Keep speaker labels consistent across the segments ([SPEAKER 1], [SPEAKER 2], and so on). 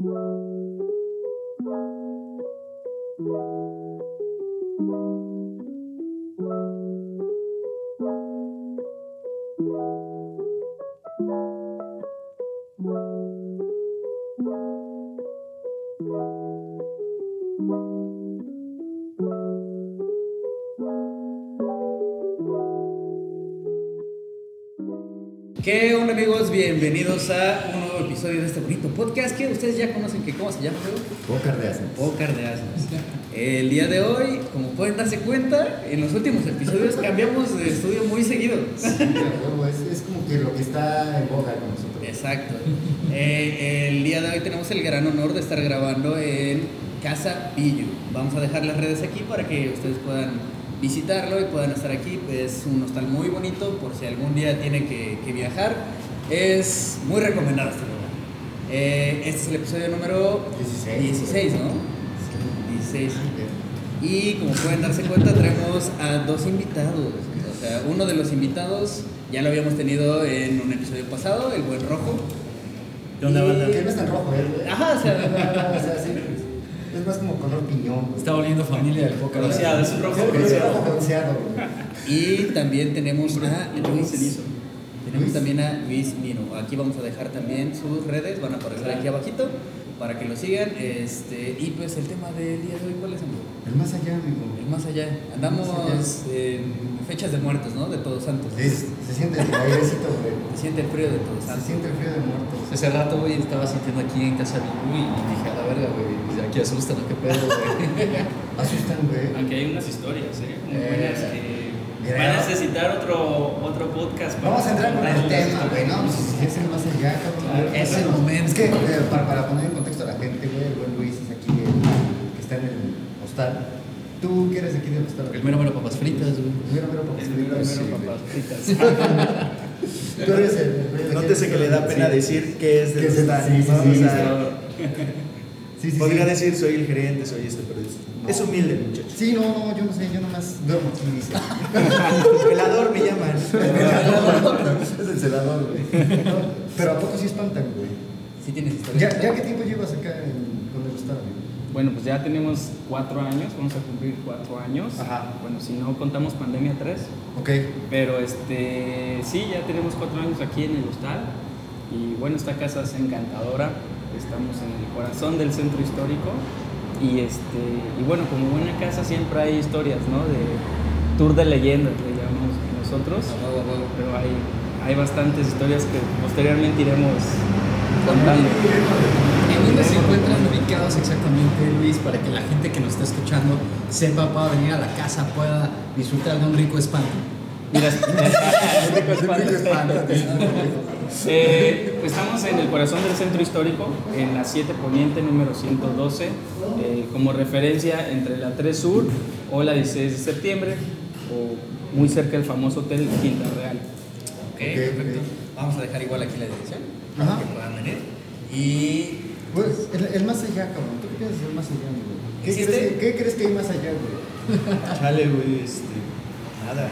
[SPEAKER 1] ¿Qué onda amigos? Bienvenidos a episodio de este bonito podcast que ustedes ya conocen que cómo se llama?
[SPEAKER 2] Pócar de asnos.
[SPEAKER 1] Pócar de asnos. El día de hoy, como pueden darse cuenta, en los últimos episodios cambiamos de estudio muy seguido.
[SPEAKER 2] Sí, es, es como que lo que está en boga con nosotros.
[SPEAKER 1] Exacto. Eh, el día de hoy tenemos el gran honor de estar grabando en Casa Pillo. Vamos a dejar las redes aquí para que ustedes puedan visitarlo y puedan estar aquí. Es un hostal muy bonito por si algún día tienen que, que viajar. Es muy recomendado este. Eh, este es el episodio número
[SPEAKER 2] 16.
[SPEAKER 1] 16 ¿no? 16. Y como pueden darse cuenta, traemos a dos invitados. O sea, uno de los invitados ya lo habíamos tenido en un episodio pasado, el buen rojo.
[SPEAKER 3] ¿Qué onda, banda?
[SPEAKER 2] Que no es tan rojo, ¿eh?
[SPEAKER 1] Ajá, o sea,
[SPEAKER 2] O sea, sí, es más como color piñón.
[SPEAKER 3] Está volviendo familia del.
[SPEAKER 1] Bronceado, es un rojo bronceado. Y también tenemos a Luis. Tenemos
[SPEAKER 2] Luis.
[SPEAKER 1] también a Luis Mino. Aquí vamos a dejar también sus redes, van a aparecer aquí abajito para que lo sigan. Este, y pues el tema del día de hoy, ¿cuál es, amigo?
[SPEAKER 2] El más allá, amigo.
[SPEAKER 1] El más allá. Andamos
[SPEAKER 2] Más
[SPEAKER 1] en fechas de muertos, ¿no? De Todos Santos.
[SPEAKER 2] Es- se siente el airecito, güey.
[SPEAKER 1] Se siente el frío de Todos
[SPEAKER 2] Se
[SPEAKER 1] Santos.
[SPEAKER 2] siente el frío de muertos.
[SPEAKER 3] Ese rato, güey, estaba sintiendo aquí en casa de y dije, a la verga, güey, pues, aquí asustan, ¿no? ¿Qué pedo, güey?
[SPEAKER 2] Asustan, güey.
[SPEAKER 4] Aunque hay unas historias, ¿eh? Muy
[SPEAKER 2] Eh,
[SPEAKER 4] buenas que van a necesitar otro, otro podcast. para
[SPEAKER 2] Vamos a entrar con el tema, güey. ¿no? Es el más allá, cabrón.
[SPEAKER 3] Es el momento.
[SPEAKER 2] Es que, eh, para, para poner en contexto a la gente, güey, el buen Luis es aquí, el, que está en el hostal. ¿Tú qué eres aquí del hostal?
[SPEAKER 3] El mero mero papas fritas, güey.
[SPEAKER 2] Primero, primero, papas
[SPEAKER 4] El
[SPEAKER 2] fritas.
[SPEAKER 4] primero
[SPEAKER 2] Sí, güey.
[SPEAKER 4] papas fritas.
[SPEAKER 2] Tú eres el. el
[SPEAKER 5] Nótese que le da pena decir qué es
[SPEAKER 2] ¿Qué
[SPEAKER 5] de
[SPEAKER 2] es
[SPEAKER 5] los
[SPEAKER 2] el-
[SPEAKER 5] stands, Podría
[SPEAKER 2] sí.
[SPEAKER 5] decir soy el gerente, soy esto, pero es,
[SPEAKER 2] No.
[SPEAKER 5] es humilde el muchacho.
[SPEAKER 2] Sí, no, no, yo no sé, yo nomás duermo aquí, dice.
[SPEAKER 5] Velador me llaman.
[SPEAKER 2] es el celador, güey. Pero ¿a poco sí espantan, güey?
[SPEAKER 1] Sí tienes historia.
[SPEAKER 2] ¿Ya, ¿Ya qué tiempo llevas acá en, con el hostal, güey?
[SPEAKER 4] Bueno, pues ya tenemos cuatro años, vamos a cumplir cuatro años.
[SPEAKER 2] Ajá.
[SPEAKER 4] Bueno, si no contamos pandemia, tres.
[SPEAKER 2] Ok.
[SPEAKER 4] Pero este, sí, ya tenemos cuatro años aquí en el hostal. Y bueno, esta casa es encantadora. Estamos en el corazón del centro histórico. Y, este, y bueno, como buena casa siempre hay historias, ¿no? De tour de leyendas, le llamamos nosotros. Pero hay, hay bastantes historias que posteriormente iremos contando.
[SPEAKER 3] ¿En dónde se encuentran ubicados exactamente, Luis, para que la gente que nos está escuchando sepa, pueda venir a la casa, pueda disfrutar de un rico espanto?
[SPEAKER 4] Mira. Eh, estamos en el corazón del centro histórico, en la 7 Poniente número 112, eh, como referencia entre la 3 Sur o la 16 de septiembre, o muy cerca del famoso Hotel Quinta Real.
[SPEAKER 1] Ok,
[SPEAKER 2] Ok,
[SPEAKER 1] perfecto.
[SPEAKER 2] ok.
[SPEAKER 1] Vamos a dejar igual aquí la dirección para
[SPEAKER 2] Ajá.
[SPEAKER 1] que puedan venir. Y
[SPEAKER 2] Pues, el, el más allá, cabrón. ¿Tú qué piensas del más allá, güey? ¿Qué, crees que, ¿Qué crees que hay más allá, güey?
[SPEAKER 5] Chale, güey, este. Nada.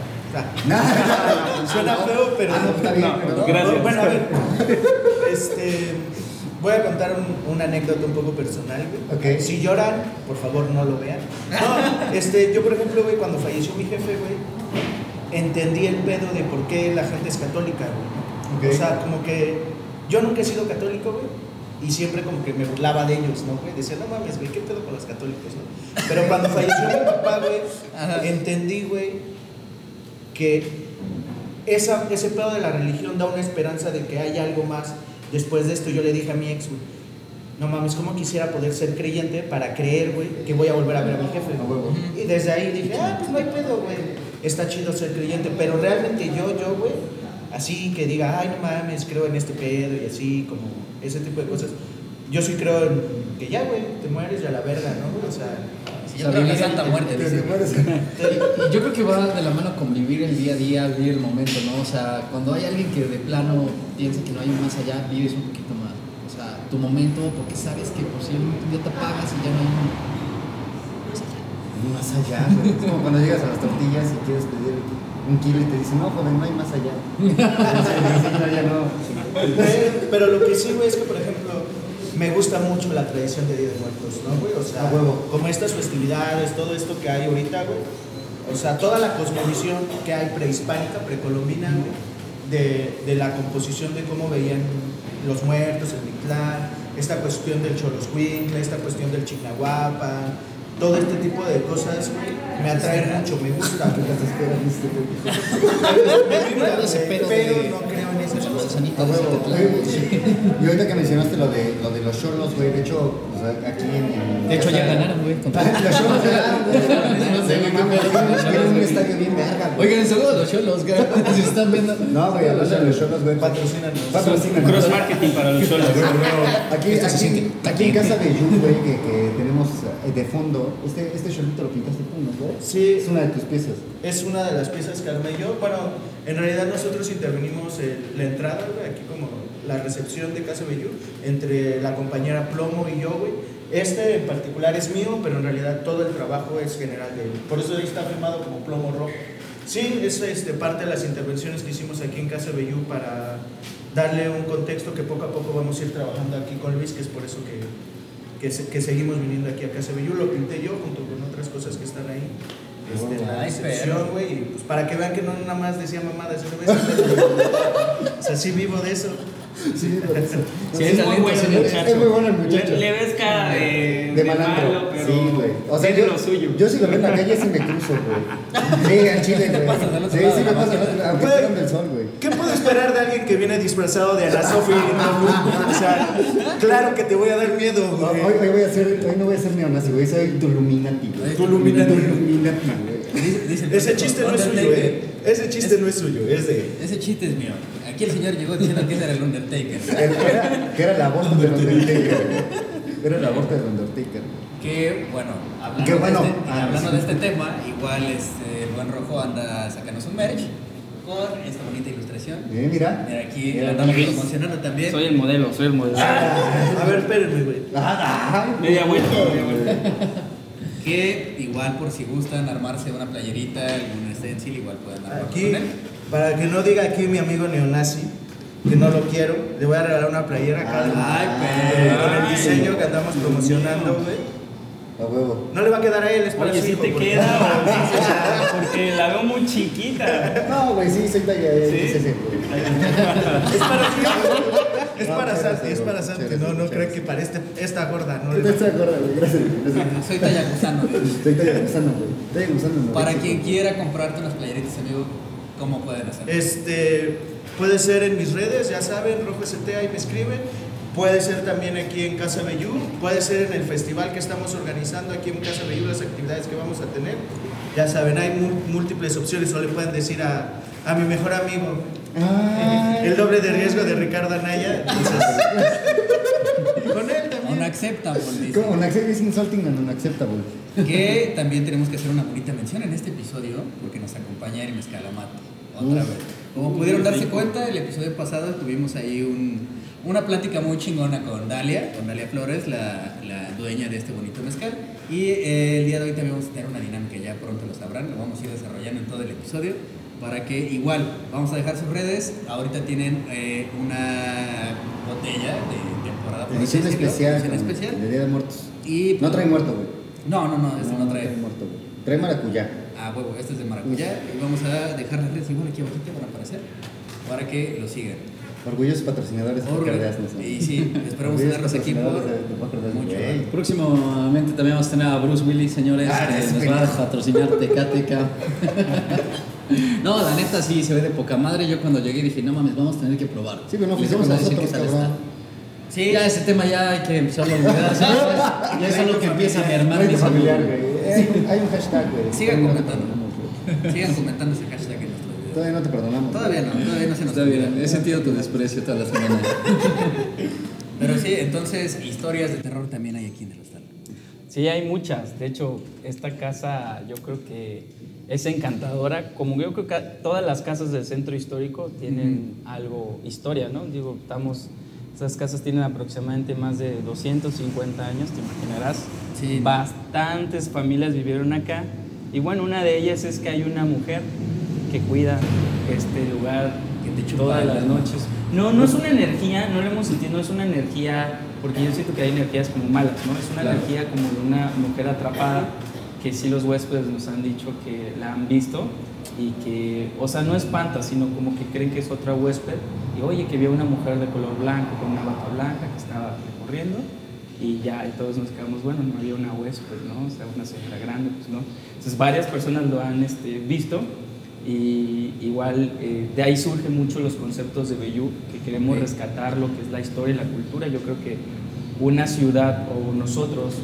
[SPEAKER 5] Suena feo, pero.
[SPEAKER 2] Ah, no,
[SPEAKER 4] gracias.
[SPEAKER 5] Bueno, a ver. Este. Voy a contar un- una anécdota un poco personal, güey.
[SPEAKER 2] Ok.
[SPEAKER 5] Si lloran, por favor no lo vean. No, este, yo por ejemplo, güey, cuando falleció mi jefe, güey, entendí el pedo de por qué la gente es católica, güey.
[SPEAKER 2] Ok.
[SPEAKER 5] O sea, como que yo nunca he sido católico, güey. Y siempre como que me burlaba de ellos, ¿no, güey? Decía, no mames, güey, ¿qué pedo con los católicos, no? Pero cuando falleció mi papá, güey,
[SPEAKER 1] Ajá.
[SPEAKER 5] entendí, güey, que esa, ese pedo de la religión da una esperanza de que hay algo más después de esto. Yo le dije a mi ex, güey, no mames, ¿cómo quisiera poder ser creyente para creer, güey, que voy a volver a ver a mi jefe?
[SPEAKER 2] Huevo.
[SPEAKER 5] Y desde ahí dije, ah, pues no hay pedo, güey. Está chido ser creyente, pero realmente yo, yo, güey, así que diga, ay, no mames, creo en este pedo y así, como ese tipo de cosas. Yo sí creo en que ya, güey, te mueres y a la verga, ¿no? O sea,
[SPEAKER 1] la Santa Muerte,
[SPEAKER 2] te.
[SPEAKER 3] Y yo creo que va de la mano con vivir el día a día, vivir el momento, ¿no? O sea, cuando hay alguien que de plano piensa que no hay un más allá, vives un poquito más. O sea, tu momento, porque sabes que posiblemente un día te apagas y ya no hay un
[SPEAKER 2] Más allá, güey. Es como cuando llegas a las tortillas y quieres pedir un kilo y te dicen, no, joven, no hay más allá. Entonces, no, ya no.
[SPEAKER 5] Pero lo que sí, güey, es que, por ejemplo, me gusta mucho la tradición de Día de Muertos, ¿no, güey? O sea,
[SPEAKER 2] huevo.
[SPEAKER 5] como estas festividades, todo esto que hay ahorita, güey. O sea, toda la cosmovisión que hay prehispánica, precolombina, güey, de, de la composición de cómo veían los muertos, el Mictlán, esta cuestión del Choloscuincle, esta cuestión del Chignahuapan, todo este tipo de cosas, me atrae mucho, me gusta. pero no creo en esas
[SPEAKER 3] Los
[SPEAKER 5] cosas.
[SPEAKER 3] sanitos
[SPEAKER 2] A
[SPEAKER 3] de.
[SPEAKER 2] Oye, Y ahorita que mencionaste lo de, lo de los cholos, güey, de hecho, sea, aquí en, en
[SPEAKER 3] De hecho, ya ganaron, güey.
[SPEAKER 2] Los cholos ya ganaron, güey. Tienen
[SPEAKER 3] cholos,
[SPEAKER 2] un estadio bien verga, güey.
[SPEAKER 3] Oigan, saludos a los cholos, güey. Si están viendo.
[SPEAKER 2] No, güey, de los cholos, güey.
[SPEAKER 5] Patrocínanos.
[SPEAKER 2] Patrocínanos.
[SPEAKER 4] Cross marketing para los solos.
[SPEAKER 2] Aquí, aquí, aquí en casa de Yu, güey, que, que tenemos eh, de fondo, este, este cholito lo pintaste tú, ¿no, güey?
[SPEAKER 5] Sí.
[SPEAKER 2] Es una de tus piezas.
[SPEAKER 5] Es una de las piezas que armé yo. Bueno, en realidad nosotros intervenimos en la entrada, güey, aquí como la recepción de Casa Bellú, entre la compañera Plomo y yo, güey. Este en particular es mío, pero en realidad todo el trabajo es general de él. Por eso ahí está firmado como Plomo Rojo. Sí, es este, parte de las intervenciones que hicimos aquí en Casa Bellú para darle un contexto que poco a poco vamos a ir trabajando aquí con Luis, que es por eso que, que, que seguimos viniendo aquí a Casa Bellú. Lo pinté yo junto con otras cosas que están ahí. Este, en la
[SPEAKER 1] perro.
[SPEAKER 5] güey, pues para que vean que no nada más decía mamadas, ese es- o sea, sí vivo de eso.
[SPEAKER 2] Sí, por eso.
[SPEAKER 4] Sí,
[SPEAKER 3] Es
[SPEAKER 4] es muy bueno el muchacho.
[SPEAKER 2] Es muy bueno el muchacho.
[SPEAKER 4] Le, le ves cara de,
[SPEAKER 2] De
[SPEAKER 4] de
[SPEAKER 2] malandro.
[SPEAKER 4] malo, pero
[SPEAKER 2] sí, güey. O sea, yo,
[SPEAKER 4] lo suyo.
[SPEAKER 2] yo si lo veo en la calle sí me cruzo, güey. Sí, al chile, güey.
[SPEAKER 1] del
[SPEAKER 2] Sí,
[SPEAKER 1] lado,
[SPEAKER 2] sí me
[SPEAKER 1] ¿no?
[SPEAKER 2] del lado, aunque
[SPEAKER 5] Güey.
[SPEAKER 2] esté dando el sol, güey.
[SPEAKER 5] ¿Qué puedo esperar de alguien que viene disfrazado de Ana Sofi? O sea, claro que te voy a dar miedo,
[SPEAKER 2] No,
[SPEAKER 5] güey.
[SPEAKER 2] hoy, hoy voy a ser, hoy no voy a ser neonazi, güey, soy Tuluminati, güey.
[SPEAKER 5] Tuluminati.
[SPEAKER 2] Tuluminati, güey.
[SPEAKER 5] Ese chiste no es suyo, eh. Ese chiste no es suyo, es de.
[SPEAKER 1] Ese chiste es mío. Aquí el señor llegó diciendo que era el Undertaker.
[SPEAKER 2] Era, que era la voz del Undertaker. Era la voz del Undertaker.
[SPEAKER 1] Que bueno, hablando,
[SPEAKER 2] Qué bueno.
[SPEAKER 1] De, este,
[SPEAKER 2] Ah,
[SPEAKER 1] hablando
[SPEAKER 2] sí.
[SPEAKER 1] de este tema, igual este, el buen rojo anda sacando su merch con esta bonita ilustración.
[SPEAKER 2] Eh, mira.
[SPEAKER 1] Mira, aquí
[SPEAKER 2] Mira,
[SPEAKER 1] andamos promocionando también.
[SPEAKER 4] Soy el modelo, soy el modelo.
[SPEAKER 5] A ver, espérenme, güey.
[SPEAKER 2] Ah,
[SPEAKER 4] Media vuelta, media vuelta.
[SPEAKER 1] Que igual por si gustan armarse una playerita, algún stencil, igual pueden
[SPEAKER 5] Aquí,
[SPEAKER 1] con él.
[SPEAKER 5] Para que no diga aquí mi amigo neonazi, que no lo quiero, le voy a regalar una playera acá.
[SPEAKER 1] Ay,
[SPEAKER 5] eh,
[SPEAKER 1] pero-
[SPEAKER 5] Con el diseño que andamos promocionando, güey.
[SPEAKER 2] A huevo.
[SPEAKER 5] No le va a quedar a él, es para
[SPEAKER 4] Oye,
[SPEAKER 5] su
[SPEAKER 4] si
[SPEAKER 5] hijo,
[SPEAKER 4] te
[SPEAKER 5] porque-
[SPEAKER 4] queda, o sea, porque la veo muy chiquita.
[SPEAKER 2] No, güey, sí, soy talla
[SPEAKER 4] ¿Sí?
[SPEAKER 2] XS, güey.
[SPEAKER 5] Es para. Es
[SPEAKER 2] No,
[SPEAKER 5] para Santi, es para Santi. No, no creo que para este, esta gorda. No
[SPEAKER 2] ¿Qué
[SPEAKER 5] le
[SPEAKER 2] tal se acuerda, güey? Gracias, gracias.
[SPEAKER 1] Soy talla gusano.
[SPEAKER 2] Soy talla gusano, güey. Talla gusano, no.
[SPEAKER 1] Para quien quiera comprarte unas playeritas, amigo, ¿cómo pueden hacerlo?
[SPEAKER 5] Este, puede ser en mis redes, ya saben, Rojo ST, ahí me escriben. Puede ser también aquí en Casa Bellú. Puede ser en el festival que estamos organizando aquí en Casa Bellú, las actividades que vamos a tener. Ya saben, hay múltiples opciones. O le pueden decir a, a mi mejor amigo,
[SPEAKER 2] Ay.
[SPEAKER 5] el doble de riesgo de Ricardo Anaya. Entonces.
[SPEAKER 1] Unacceptable.
[SPEAKER 2] Como unacceptable is insulting and unacceptable.
[SPEAKER 1] Que también tenemos que hacer una bonita mención en este episodio, porque nos acompaña Hermes Calamato, otra
[SPEAKER 2] Uf.
[SPEAKER 1] vez. Como pudieron darse cuenta, el episodio pasado tuvimos ahí un, una plática muy chingona con Dalia, con Dalia Flores, la, la dueña de este bonito mezcal. Y eh, el día de hoy también vamos a tener una dinámica, ya pronto lo sabrán, lo vamos a ir desarrollando en todo el episodio, para que igual vamos a dejar sus redes. Ahorita tienen eh, una botella de temporada.
[SPEAKER 2] Edición
[SPEAKER 1] decirlo,
[SPEAKER 2] especial.
[SPEAKER 1] edición especial.
[SPEAKER 2] De Día de Muertos.
[SPEAKER 1] Y,
[SPEAKER 2] No trae muerto, güey.
[SPEAKER 1] No, no, no, este no, trae.
[SPEAKER 2] muerto, güey. Trae maracuyá.
[SPEAKER 1] Ah, huevo, este es de maracuyá. Y vamos a dejar las redes igual aquí abajo van a aparecer para que lo sigan.
[SPEAKER 2] Orgullosos patrocinadores de
[SPEAKER 1] Orgullo-
[SPEAKER 2] Cardeas, ¿no?
[SPEAKER 1] Y sí, esperamos tenerlos aquí por
[SPEAKER 2] de- de
[SPEAKER 1] mucho
[SPEAKER 2] güey.
[SPEAKER 1] rato.
[SPEAKER 3] Próximamente también vamos a tener a Bruce Willis, señores,
[SPEAKER 2] Ah,
[SPEAKER 3] que nos va a patrocinar Tecateca. no, la neta sí, se ve de poca madre. Yo cuando llegué dije, no mames, vamos a tener que probar.
[SPEAKER 2] Sí, pero no
[SPEAKER 3] Les vamos a decir
[SPEAKER 2] nosotros,
[SPEAKER 3] qué tal está.
[SPEAKER 1] Sí,
[SPEAKER 3] Ya ese tema ya hay que empezarlo a olvidar. Ya es algo que empieza a mermar mi
[SPEAKER 2] familiar, güey. Hay un- hashtag, güey.
[SPEAKER 1] Sigan comentando. sigan comentando ese hashtag en nuestros videos.
[SPEAKER 2] Todavía no te perdonamos.
[SPEAKER 1] Todavía no, todavía no se nos
[SPEAKER 3] Está bien,
[SPEAKER 1] olvida.
[SPEAKER 3] he sentido tu desprecio toda la semana.
[SPEAKER 1] Pero sí, entonces historias de terror también hay aquí en el hostal.
[SPEAKER 4] Sí, hay muchas. De hecho, esta casa yo creo que es encantadora. Como yo creo que todas las casas del centro histórico tienen algo, historia, ¿no? Digo, estamos, estas casas tienen aproximadamente más de 250 años, te imaginarás.
[SPEAKER 1] Sí.
[SPEAKER 4] Bastantes familias vivieron acá. Y bueno, una de ellas es que hay una mujer que cuida este lugar
[SPEAKER 1] Que te
[SPEAKER 4] todas las noches. No, no es una energía, no lo hemos sentido, no es una energía porque yo siento que hay energías como malas, ¿no? Es una
[SPEAKER 3] Claro.
[SPEAKER 4] energía como de una mujer atrapada que sí los huéspedes nos han dicho que la han visto y que, o sea, no espanta, sino como que creen que es otra huésped y oye, que vio una mujer de color blanco con una bata blanca que estaba recorriendo y ya, y todos nos quedamos, bueno, no había una huésped, ¿no? O sea, una señora grande, pues no. Entonces varias personas lo han este, visto y igual eh, de ahí surgen mucho los conceptos de Bayou, que queremos rescatar lo que es la historia y la cultura. Yo creo que una ciudad o nosotros,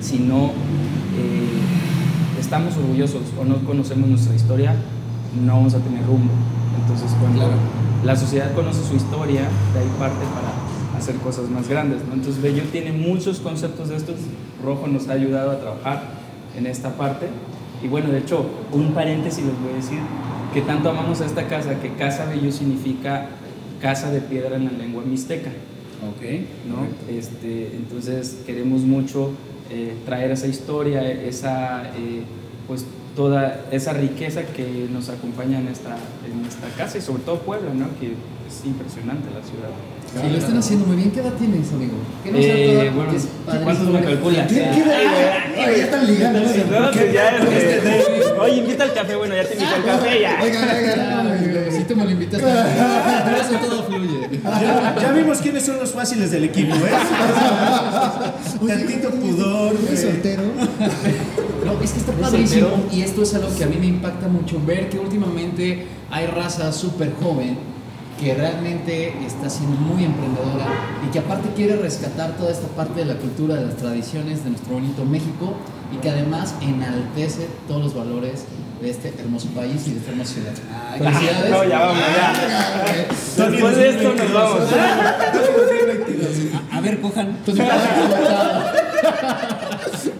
[SPEAKER 4] si no eh, estamos orgullosos o no conocemos nuestra historia, no vamos a tener rumbo. Entonces cuando
[SPEAKER 1] Claro.
[SPEAKER 4] la sociedad conoce su historia, de ahí parte para hacer cosas más grandes. ¿no? Entonces Bello tiene muchos conceptos de estos. Rojo nos ha ayudado a trabajar en esta parte. Y bueno, de hecho, un paréntesis les voy a decir que tanto amamos a esta casa que Casa Bello significa casa de piedra en la lengua mixteca.
[SPEAKER 1] Ok.
[SPEAKER 4] ¿no?
[SPEAKER 1] correcto.
[SPEAKER 4] Este, entonces queremos mucho eh, traer esa historia, esa, eh, pues toda esa riqueza que nos acompaña en esta, en esta casa y sobre todo Puebla, ¿no? que es impresionante la ciudad.
[SPEAKER 3] Y lo están haciendo muy bien. ¿Qué edad tienes, amigo? ¿Qué nos
[SPEAKER 4] Eh,
[SPEAKER 3] ha dado?
[SPEAKER 4] bueno,
[SPEAKER 3] Que es padrísimo.
[SPEAKER 4] ¿cuántos me calculas?
[SPEAKER 2] ¿Qué, qué de- Oye, ya están ligando. ¿no?
[SPEAKER 4] No, pues ya, este, oye, invita al café, bueno, ya te invito al café, ya.
[SPEAKER 2] Oigan, oigan.
[SPEAKER 3] Si tú me lo invitaste. Por eso todo fluye.
[SPEAKER 5] Ya, ya vimos quiénes son los fáciles del equipo, ¿eh? Tantito pudor,
[SPEAKER 2] ¿Es
[SPEAKER 5] güey.
[SPEAKER 2] soltero?
[SPEAKER 3] No, es que está
[SPEAKER 4] ¿Es
[SPEAKER 3] padrísimo
[SPEAKER 4] soltero?
[SPEAKER 3] y esto es algo que a mí me impacta mucho, ver que últimamente hay raza súper joven que realmente está siendo muy emprendedora y que aparte quiere rescatar toda esta parte de la cultura, de las tradiciones de nuestro bonito México y que además enaltece todos los valores de este hermoso país y de esta hermosa ciudad.
[SPEAKER 1] Ay,
[SPEAKER 3] Felicidades.
[SPEAKER 4] No, ya vamos, ya. Después de esto nos vamos.
[SPEAKER 1] A ver, cojan.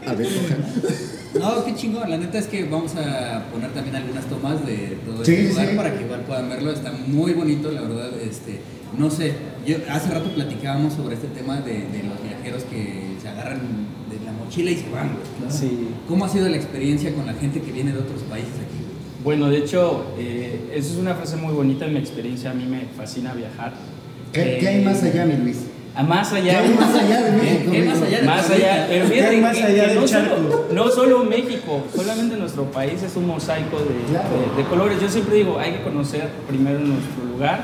[SPEAKER 2] A ver, cojan.
[SPEAKER 1] No, qué chingón. La neta es que vamos a poner también algunas tomas de todo
[SPEAKER 2] Sí,
[SPEAKER 1] este lugar
[SPEAKER 2] sí.
[SPEAKER 1] para que igual puedan verlo. Está muy bonito, la verdad. Este, no sé, yo hace rato platicábamos sobre este tema de, de los viajeros que se agarran de la mochila y se van, güey.
[SPEAKER 4] Sí.
[SPEAKER 1] ¿Cómo ha sido la experiencia con la gente que viene de otros países aquí?
[SPEAKER 4] Bueno, de hecho, eh, eso es una frase muy bonita en mi experiencia. A mí me fascina viajar.
[SPEAKER 2] ¿Qué,
[SPEAKER 4] Eh,
[SPEAKER 2] qué hay más allá, mi Luis?
[SPEAKER 4] A más
[SPEAKER 2] ¿Qué
[SPEAKER 4] allá.
[SPEAKER 2] hay más allá de México?
[SPEAKER 1] ¿Qué más allá de
[SPEAKER 4] Más
[SPEAKER 1] tu
[SPEAKER 4] allá,
[SPEAKER 1] vida?
[SPEAKER 4] pero
[SPEAKER 5] ¿Qué
[SPEAKER 4] fíjate
[SPEAKER 5] hay más
[SPEAKER 4] que-
[SPEAKER 5] allá
[SPEAKER 4] que
[SPEAKER 5] del
[SPEAKER 4] no, solo, no solo México, solamente nuestro país es un mosaico de,
[SPEAKER 2] Claro.
[SPEAKER 4] de- de colores. Yo siempre digo, hay que conocer primero nuestro lugar.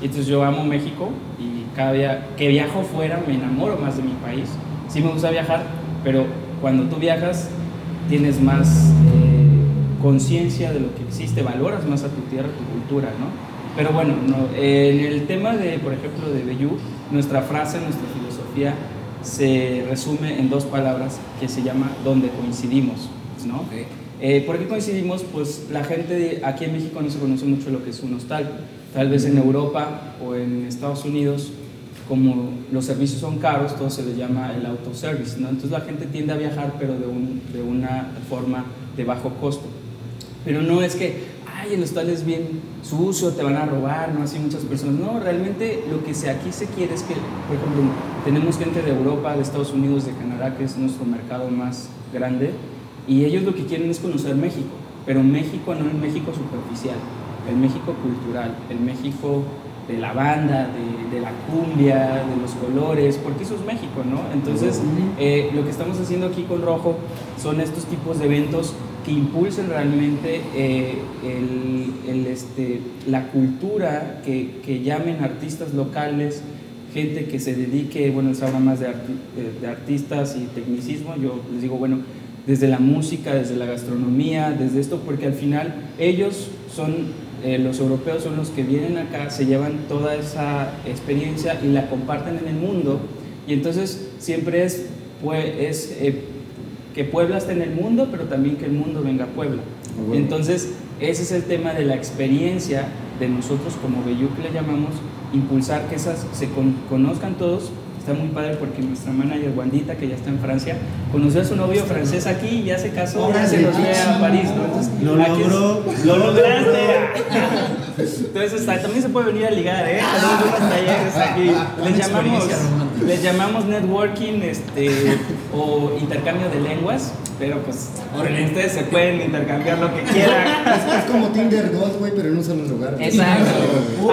[SPEAKER 4] Y entonces yo amo México y cada día que viajo fuera me enamoro más de mi país. Sí me gusta viajar, pero cuando tú viajas tienes más eh, conciencia de lo que existe, valoras más a tu tierra, tu cultura, ¿no? Pero bueno, no, en el tema de, por ejemplo, de Bellú, nuestra frase, nuestra filosofía se resume en dos palabras que se llama donde coincidimos, ¿no?
[SPEAKER 1] Ok.
[SPEAKER 4] Eh, ¿Por qué coincidimos? Pues la gente de- aquí en México no se conoce mucho lo que es un hostal. Tal vez en Europa o en Estados Unidos, como los servicios son caros, todo se le llama el autoservice, ¿no? Entonces la gente tiende a viajar, pero de, un- de una forma de bajo costo. Pero no es que, ay, el hostal es bien sucio, te van a robar, no así muchas personas. No, realmente lo que se, aquí se quiere es que, por ejemplo, tenemos gente de Europa, de Estados Unidos, de Canadá, que es nuestro mercado más grande, y ellos lo que quieren es conocer México, pero México no el México superficial, el México cultural, el México de la banda, de, de la cumbia, de los colores, porque eso es México, ¿no? Entonces, eh, lo que estamos haciendo aquí con Rojo son estos tipos de eventos que impulsen realmente eh, el, el, este, la cultura, que, que llamen artistas locales, gente que se dedique, bueno, se habla más de, arti- de- artistas y tecnicismo, yo les digo, bueno, desde la música, desde la gastronomía, desde esto, porque al final ellos son, eh, los europeos son los que vienen acá, se llevan toda esa experiencia y la comparten en el mundo, y entonces siempre es, pues, es eh, que Puebla esté en el mundo, pero también que el mundo venga a Puebla.
[SPEAKER 2] Bueno.
[SPEAKER 4] Entonces, ese es el tema de la experiencia de nosotros como Bellú que le llamamos, impulsar que esas se con- conozcan todos. Está muy padre porque nuestra manager Wandita, que ya está en Francia, conoció a su novio francés aquí y ya se casó, ya se nos fue a París. ¿no? Entonces,
[SPEAKER 5] Lo
[SPEAKER 4] es- lograste. Entonces, está- también se puede venir a ligar, ¿eh? Tenemos unos talleres aquí. Les llamamos. Les llamamos networking este, o intercambio de lenguas, pero pues
[SPEAKER 1] Órale.
[SPEAKER 4] ustedes se pueden intercambiar lo que quieran.
[SPEAKER 2] Es como Tinder Gold, güey, pero en un solo lugar.
[SPEAKER 4] Exacto.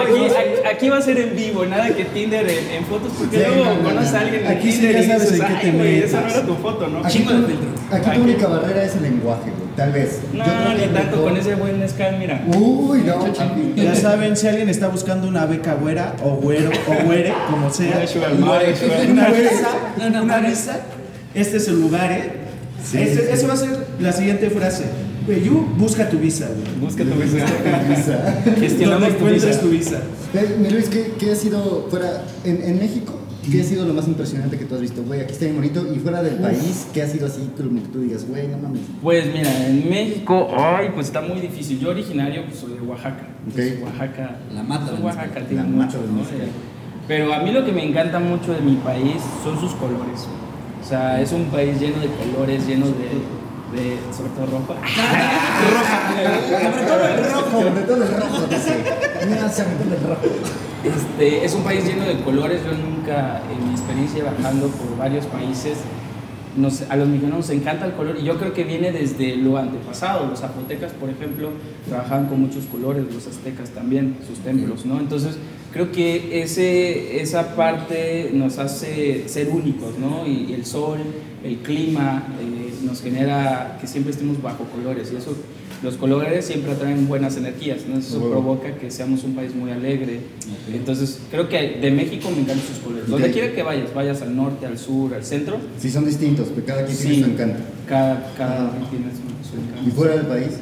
[SPEAKER 4] Aquí, aquí- va a ser en vivo, nada que Tinder en, en fotos, porque
[SPEAKER 2] Sí,
[SPEAKER 4] luego
[SPEAKER 2] no,
[SPEAKER 4] conoces a alguien en
[SPEAKER 5] Aquí sí
[SPEAKER 4] Tinder
[SPEAKER 5] ya
[SPEAKER 4] y
[SPEAKER 5] sabes
[SPEAKER 4] dices,
[SPEAKER 5] en qué te
[SPEAKER 4] "Ay, güey, esa no
[SPEAKER 5] metes".
[SPEAKER 4] era tu foto, ¿no?
[SPEAKER 2] Aquí, tu,
[SPEAKER 1] de
[SPEAKER 2] Aquí. tu única barrera es el lenguaje, güey. Tal vez.
[SPEAKER 4] No, ni tanto
[SPEAKER 2] mejor-
[SPEAKER 4] con ese buen mezcal, mira.
[SPEAKER 2] Uy, no.
[SPEAKER 5] Ya saben, si alguien está buscando una beca güera o güero o güere, como sea,
[SPEAKER 4] Una
[SPEAKER 5] visa, una visa, este es el lugar, ¿eh?
[SPEAKER 2] Sí,
[SPEAKER 5] Ese-
[SPEAKER 2] sí.
[SPEAKER 5] Esa va a ser la siguiente frase. Güeyú, busca tu visa, güey.
[SPEAKER 4] Busca tu visa. Gestionamos tu visa.
[SPEAKER 5] tu visa.
[SPEAKER 2] Eh, Mi Luis, ¿qué, qué ha sido fuera en, en México? ¿Qué ha sido lo más impresionante que tú has visto? Güey, aquí está bien bonito. Y fuera del país, ¿qué ha sido así como que tú digas, güey, no mames?
[SPEAKER 4] Pues mira, en México, ay, pues está muy difícil. Yo originario pues, soy de Oaxaca. Entonces, Oaxaca,
[SPEAKER 1] La mata del
[SPEAKER 4] Oaxaca
[SPEAKER 1] mezcal.
[SPEAKER 4] tiene
[SPEAKER 2] La
[SPEAKER 4] mucho,
[SPEAKER 2] mata del
[SPEAKER 4] ¿no?
[SPEAKER 2] mezcal.
[SPEAKER 4] Pero a mí lo que me encanta mucho de mi país son sus colores. O sea, es un país lleno de colores, lleno de, de sobre todo rojo.
[SPEAKER 2] Sobre todo el rojo. Sobre todo el rojo, dice. Mira, sobre todo el rojo.
[SPEAKER 4] Este, es un país lleno de colores. Yo nunca, en mi experiencia viajando por varios países, nos- a los mexicanos nos encanta el color y yo creo que viene desde lo antepasado. Los zapotecas, por ejemplo, trabajaban con muchos colores, los aztecas también, sus templos, ¿no? Entonces, creo que ese, esa parte nos hace ser únicos, ¿no? Y, y el sol, el clima, eh, nos genera que siempre estemos bajo colores y eso. Los colores siempre atraen buenas energías, ¿no? Eso
[SPEAKER 2] Huevo.
[SPEAKER 4] provoca que seamos un país muy alegre. Entonces, creo que de México me encantan sus colores. Donde quiera que vayas, vayas al norte, al sur, al centro,
[SPEAKER 2] Sí, son distintos, pero cada quien tiene su encanto.
[SPEAKER 4] cada, cada
[SPEAKER 2] Ah.
[SPEAKER 4] tiene su, su encanto.
[SPEAKER 2] ¿Y fuera del país?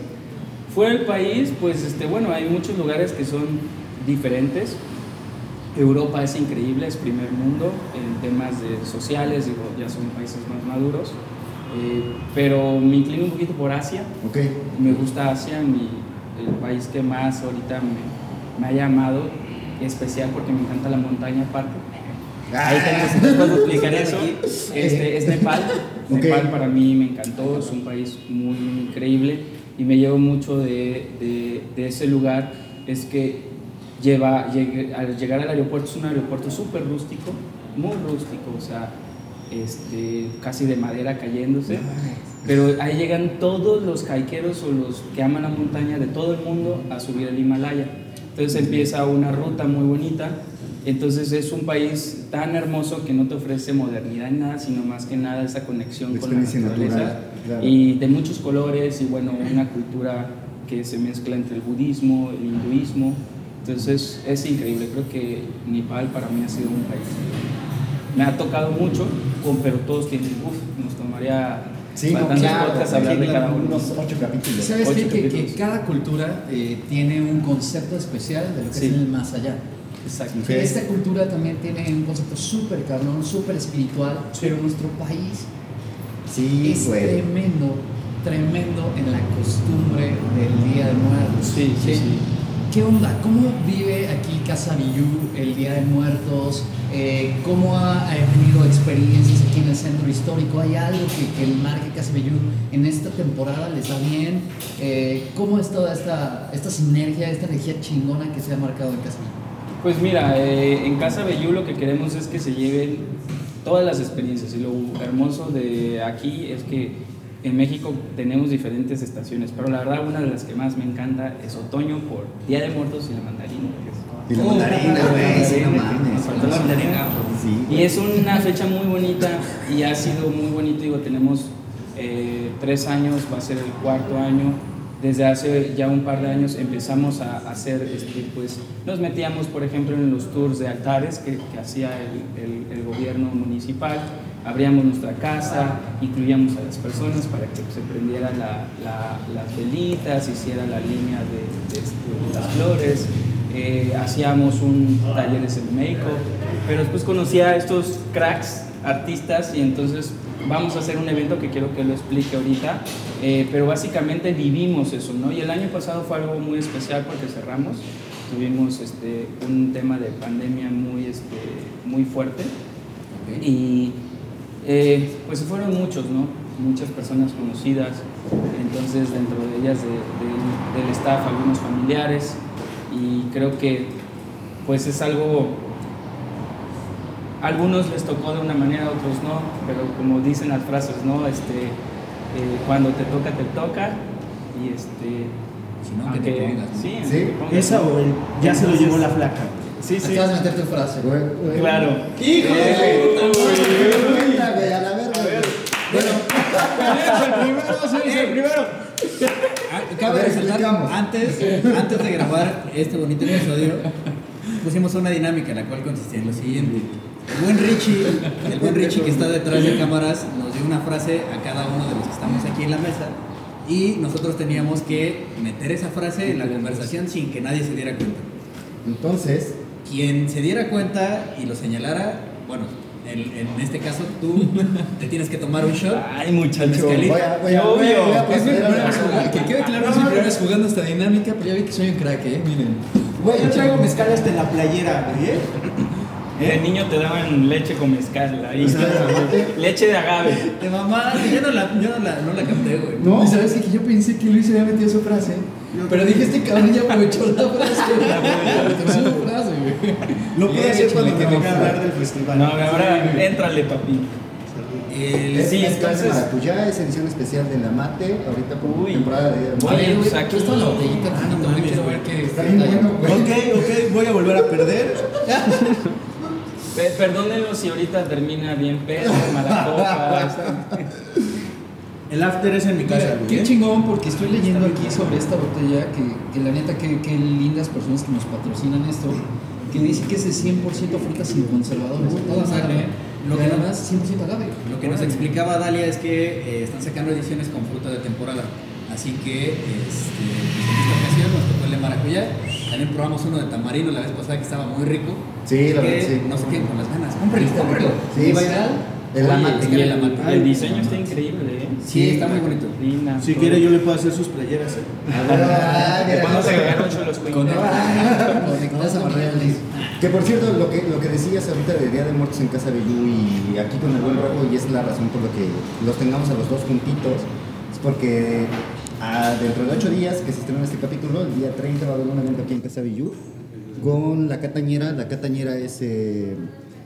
[SPEAKER 4] Fuera del país, pues este, bueno, hay muchos lugares que son diferentes. Europa es increíble, es primer mundo en temas de sociales, digo, ya son países más maduros. Eh, pero me inclino un poquito por Asia.
[SPEAKER 2] Ok.
[SPEAKER 4] Me gusta Asia, mi, el país que más ahorita me, me ha llamado, especial porque me encanta la montaña aparte. Ahí tenemos, entonces puedo explicar eso. Este, es Nepal.
[SPEAKER 2] Ok.
[SPEAKER 4] Nepal para mí me encantó, es un país muy increíble y me llevo mucho de, de, de ese lugar. Es que lleva, llegue- al llegar al aeropuerto es un aeropuerto súper rústico, muy rústico, o sea, este, casi de madera cayéndose. Pero ahí llegan todos los hikeros o los que aman la montaña de todo el mundo a subir el Himalaya. Entonces empieza una ruta muy bonita. Entonces es un país tan hermoso que no te ofrece modernidad ni nada, sino más que nada esa conexión
[SPEAKER 2] La
[SPEAKER 4] con la naturaleza.
[SPEAKER 2] natural, claro.
[SPEAKER 4] Y de muchos colores y bueno, una cultura que se mezcla entre el budismo, el hinduismo. Entonces es increíble. Creo que Nepal para mí ha sido un país. Me ha tocado mucho, pero todos tienen, uff, nos tomaría
[SPEAKER 2] Sí, no,
[SPEAKER 4] bastantes
[SPEAKER 2] claro.
[SPEAKER 4] podcasts hablar de cada uno.
[SPEAKER 2] Unos ocho capítulos.
[SPEAKER 3] ¿Sabes
[SPEAKER 4] Ocho
[SPEAKER 3] qué? Que, cada cultura eh, tiene un concepto especial de lo que
[SPEAKER 4] Sí.
[SPEAKER 3] es el más allá.
[SPEAKER 4] Exacto.
[SPEAKER 3] Esta cultura también tiene un concepto súper cabrón, súper espiritual, pero nuestro país
[SPEAKER 2] Sí,
[SPEAKER 3] es
[SPEAKER 2] güey.
[SPEAKER 3] tremendo, tremendo en la costumbre del Día de Muertos.
[SPEAKER 4] Sí, sí, sí.
[SPEAKER 3] ¿Qué onda? ¿Cómo vive aquí Casa Villú el Día de Muertos? Eh, ¿Cómo ha, ha tenido experiencias aquí en el centro histórico? ¿Hay algo que, que marque Casa Villú en esta temporada? ¿Les va bien? Eh, ¿Cómo es toda esta, esta sinergia, esta energía chingona que se ha marcado en Casa Villú?
[SPEAKER 4] Pues mira, eh, en Casa Bellú lo que queremos es que se lleven todas las experiencias y lo hermoso de aquí es que en México tenemos diferentes estaciones, pero la verdad una de las que más me encanta es otoño por Día de Muertos y la mandarina. que es-
[SPEAKER 2] Y la mandarina, güey. Sí, no mames.
[SPEAKER 4] Nos faltó la mandarina.
[SPEAKER 2] Sí.
[SPEAKER 4] Y es una fecha muy bonita y ha sido muy bonito. Digo, tenemos eh, tres años, va a ser el cuarto año. Desde hace ya un par de años empezamos a hacer, este, pues nos metíamos, por ejemplo, en los tours de altares que, que hacía el, el- el gobierno municipal. Abríamos nuestra casa, incluíamos a las personas para que se prendiera la- la- las velitas, hiciera la línea de, de- de las flores. Eh, hacíamos un talleres en make pero después conocí a estos cracks artistas y entonces vamos a hacer un evento que quiero que lo explique ahorita, eh, pero básicamente vivimos eso, ¿no? Y el año pasado fue algo muy especial porque cerramos, tuvimos este, un tema de pandemia muy, este, muy fuerte y eh, pues fueron muchos, ¿no? Muchas personas conocidas, entonces dentro de ellas de- de- del staff algunos familiares y creo que pues es algo algunos les tocó de una manera, otros no, pero como dicen las frases, ¿no? Este, eh, cuando te toca, te toca. Y este.
[SPEAKER 1] Si no, que
[SPEAKER 4] aunque-
[SPEAKER 1] te pongas, ¿no?
[SPEAKER 4] Sí,
[SPEAKER 2] Sí,
[SPEAKER 4] que te pongas.
[SPEAKER 5] Esa o el ya se lo llevó la flaca.
[SPEAKER 4] Sí, sí.
[SPEAKER 3] Acabas de meter tu frase.
[SPEAKER 2] Güey, güey.
[SPEAKER 4] Claro.
[SPEAKER 3] ¡Hijo de puta, güey!
[SPEAKER 2] A la verga. güey.
[SPEAKER 3] Eres el primero, eres el primero.
[SPEAKER 1] Ah, Cabe resaltar, antes, antes de grabar este bonito episodio, pusimos una dinámica, la cual consistía en lo siguiente. El buen Richie, el buen Richie que está detrás de cámaras, nos dio una frase a cada uno de los que estamos aquí en la mesa y nosotros teníamos que meter esa frase en la conversación sin que nadie se diera cuenta.
[SPEAKER 2] Entonces,
[SPEAKER 1] Quien se diera cuenta y lo señalara, bueno, en, en este caso tú te tienes que tomar un shot.
[SPEAKER 4] Ay, muchacho.
[SPEAKER 2] Voy a, voy a,
[SPEAKER 4] Obvio.
[SPEAKER 2] voy a, voy a
[SPEAKER 3] Es mi
[SPEAKER 2] proceder a
[SPEAKER 3] primera vez
[SPEAKER 2] la-
[SPEAKER 3] jugando- Que quede claro, es mi primera vez jugando esta dinámica, pero ya vi que soy un crack, eh. Miren.
[SPEAKER 5] Güey, yo traigo mezcal hasta en la playera, güey. ¿eh?
[SPEAKER 4] De niño te daban leche con mezcal ahí.
[SPEAKER 2] O sea,
[SPEAKER 4] leche de agave.
[SPEAKER 1] De mamá, yo no la, yo no la, no la capté, güey.
[SPEAKER 2] ¿No?
[SPEAKER 3] Y sabes qué? que yo pensé que Luis había metido su frase. Pero dije, este cabrón ya aprovechó la frase. Aprovechó su frase, güey.
[SPEAKER 5] Lo pude
[SPEAKER 3] Bien,
[SPEAKER 5] hacer cuando
[SPEAKER 3] que
[SPEAKER 5] toca
[SPEAKER 3] no.
[SPEAKER 5] hablar del festival.
[SPEAKER 4] No, ahora éntrale, papi.
[SPEAKER 1] El-
[SPEAKER 2] Es
[SPEAKER 4] Sí, entonces-
[SPEAKER 2] maracuyá, es edición especial de la mate, ahorita por
[SPEAKER 4] Uy.
[SPEAKER 2] temporada de Día de
[SPEAKER 4] Oye, pues aquí-
[SPEAKER 3] está la botellita
[SPEAKER 1] Ah, no mames,
[SPEAKER 3] Quiero ver qué
[SPEAKER 2] Está bien bueno, güey.
[SPEAKER 5] Ok, ok, voy a volver a perder.
[SPEAKER 4] Pe- Perdónenlo si ahorita termina bien pedo, mala copa.
[SPEAKER 5] El after es en mi casa, güey.
[SPEAKER 3] qué
[SPEAKER 5] ¿eh?
[SPEAKER 3] chingón porque estoy leyendo aquí sobre esta botella que, que la neta qué, qué lindas personas que nos patrocinan esto que dice que es de 100% frutas sin conservadores toda madre
[SPEAKER 1] Lo
[SPEAKER 3] lo
[SPEAKER 1] que no-
[SPEAKER 3] además 100% agave
[SPEAKER 1] Lo que nos explicaba Dalia es que eh, están sacando ediciones con fruta de temporada. Así que este, pues, en esta ocasión nos tocó el de maracuyá. También probamos uno de tamarindo la vez pasada que estaba muy rico.
[SPEAKER 2] Sí, la
[SPEAKER 1] Que
[SPEAKER 2] verdad, sí.
[SPEAKER 1] No se queden con las ganas. Cómprenlo, cómprenlo.
[SPEAKER 2] Sí, El
[SPEAKER 1] la mate.
[SPEAKER 4] Diseño está increíble, ¿eh?
[SPEAKER 1] Sí, está muy bonito.
[SPEAKER 4] Linda.
[SPEAKER 5] Si quiere, yo le puedo hacer sus playeras.
[SPEAKER 4] agregar ocho los
[SPEAKER 2] Que por cierto, lo que, lo que decías ahorita de Día de Muertos en Casa Bellú y aquí con el buen rojo, y es la razón por la que los tengamos a los dos juntitos, es porque ah, dentro de ocho días que se estrena este capítulo, el día 30 va a haber un evento aquí en Casa Bellú con la Catañera. La Catañera es, eh,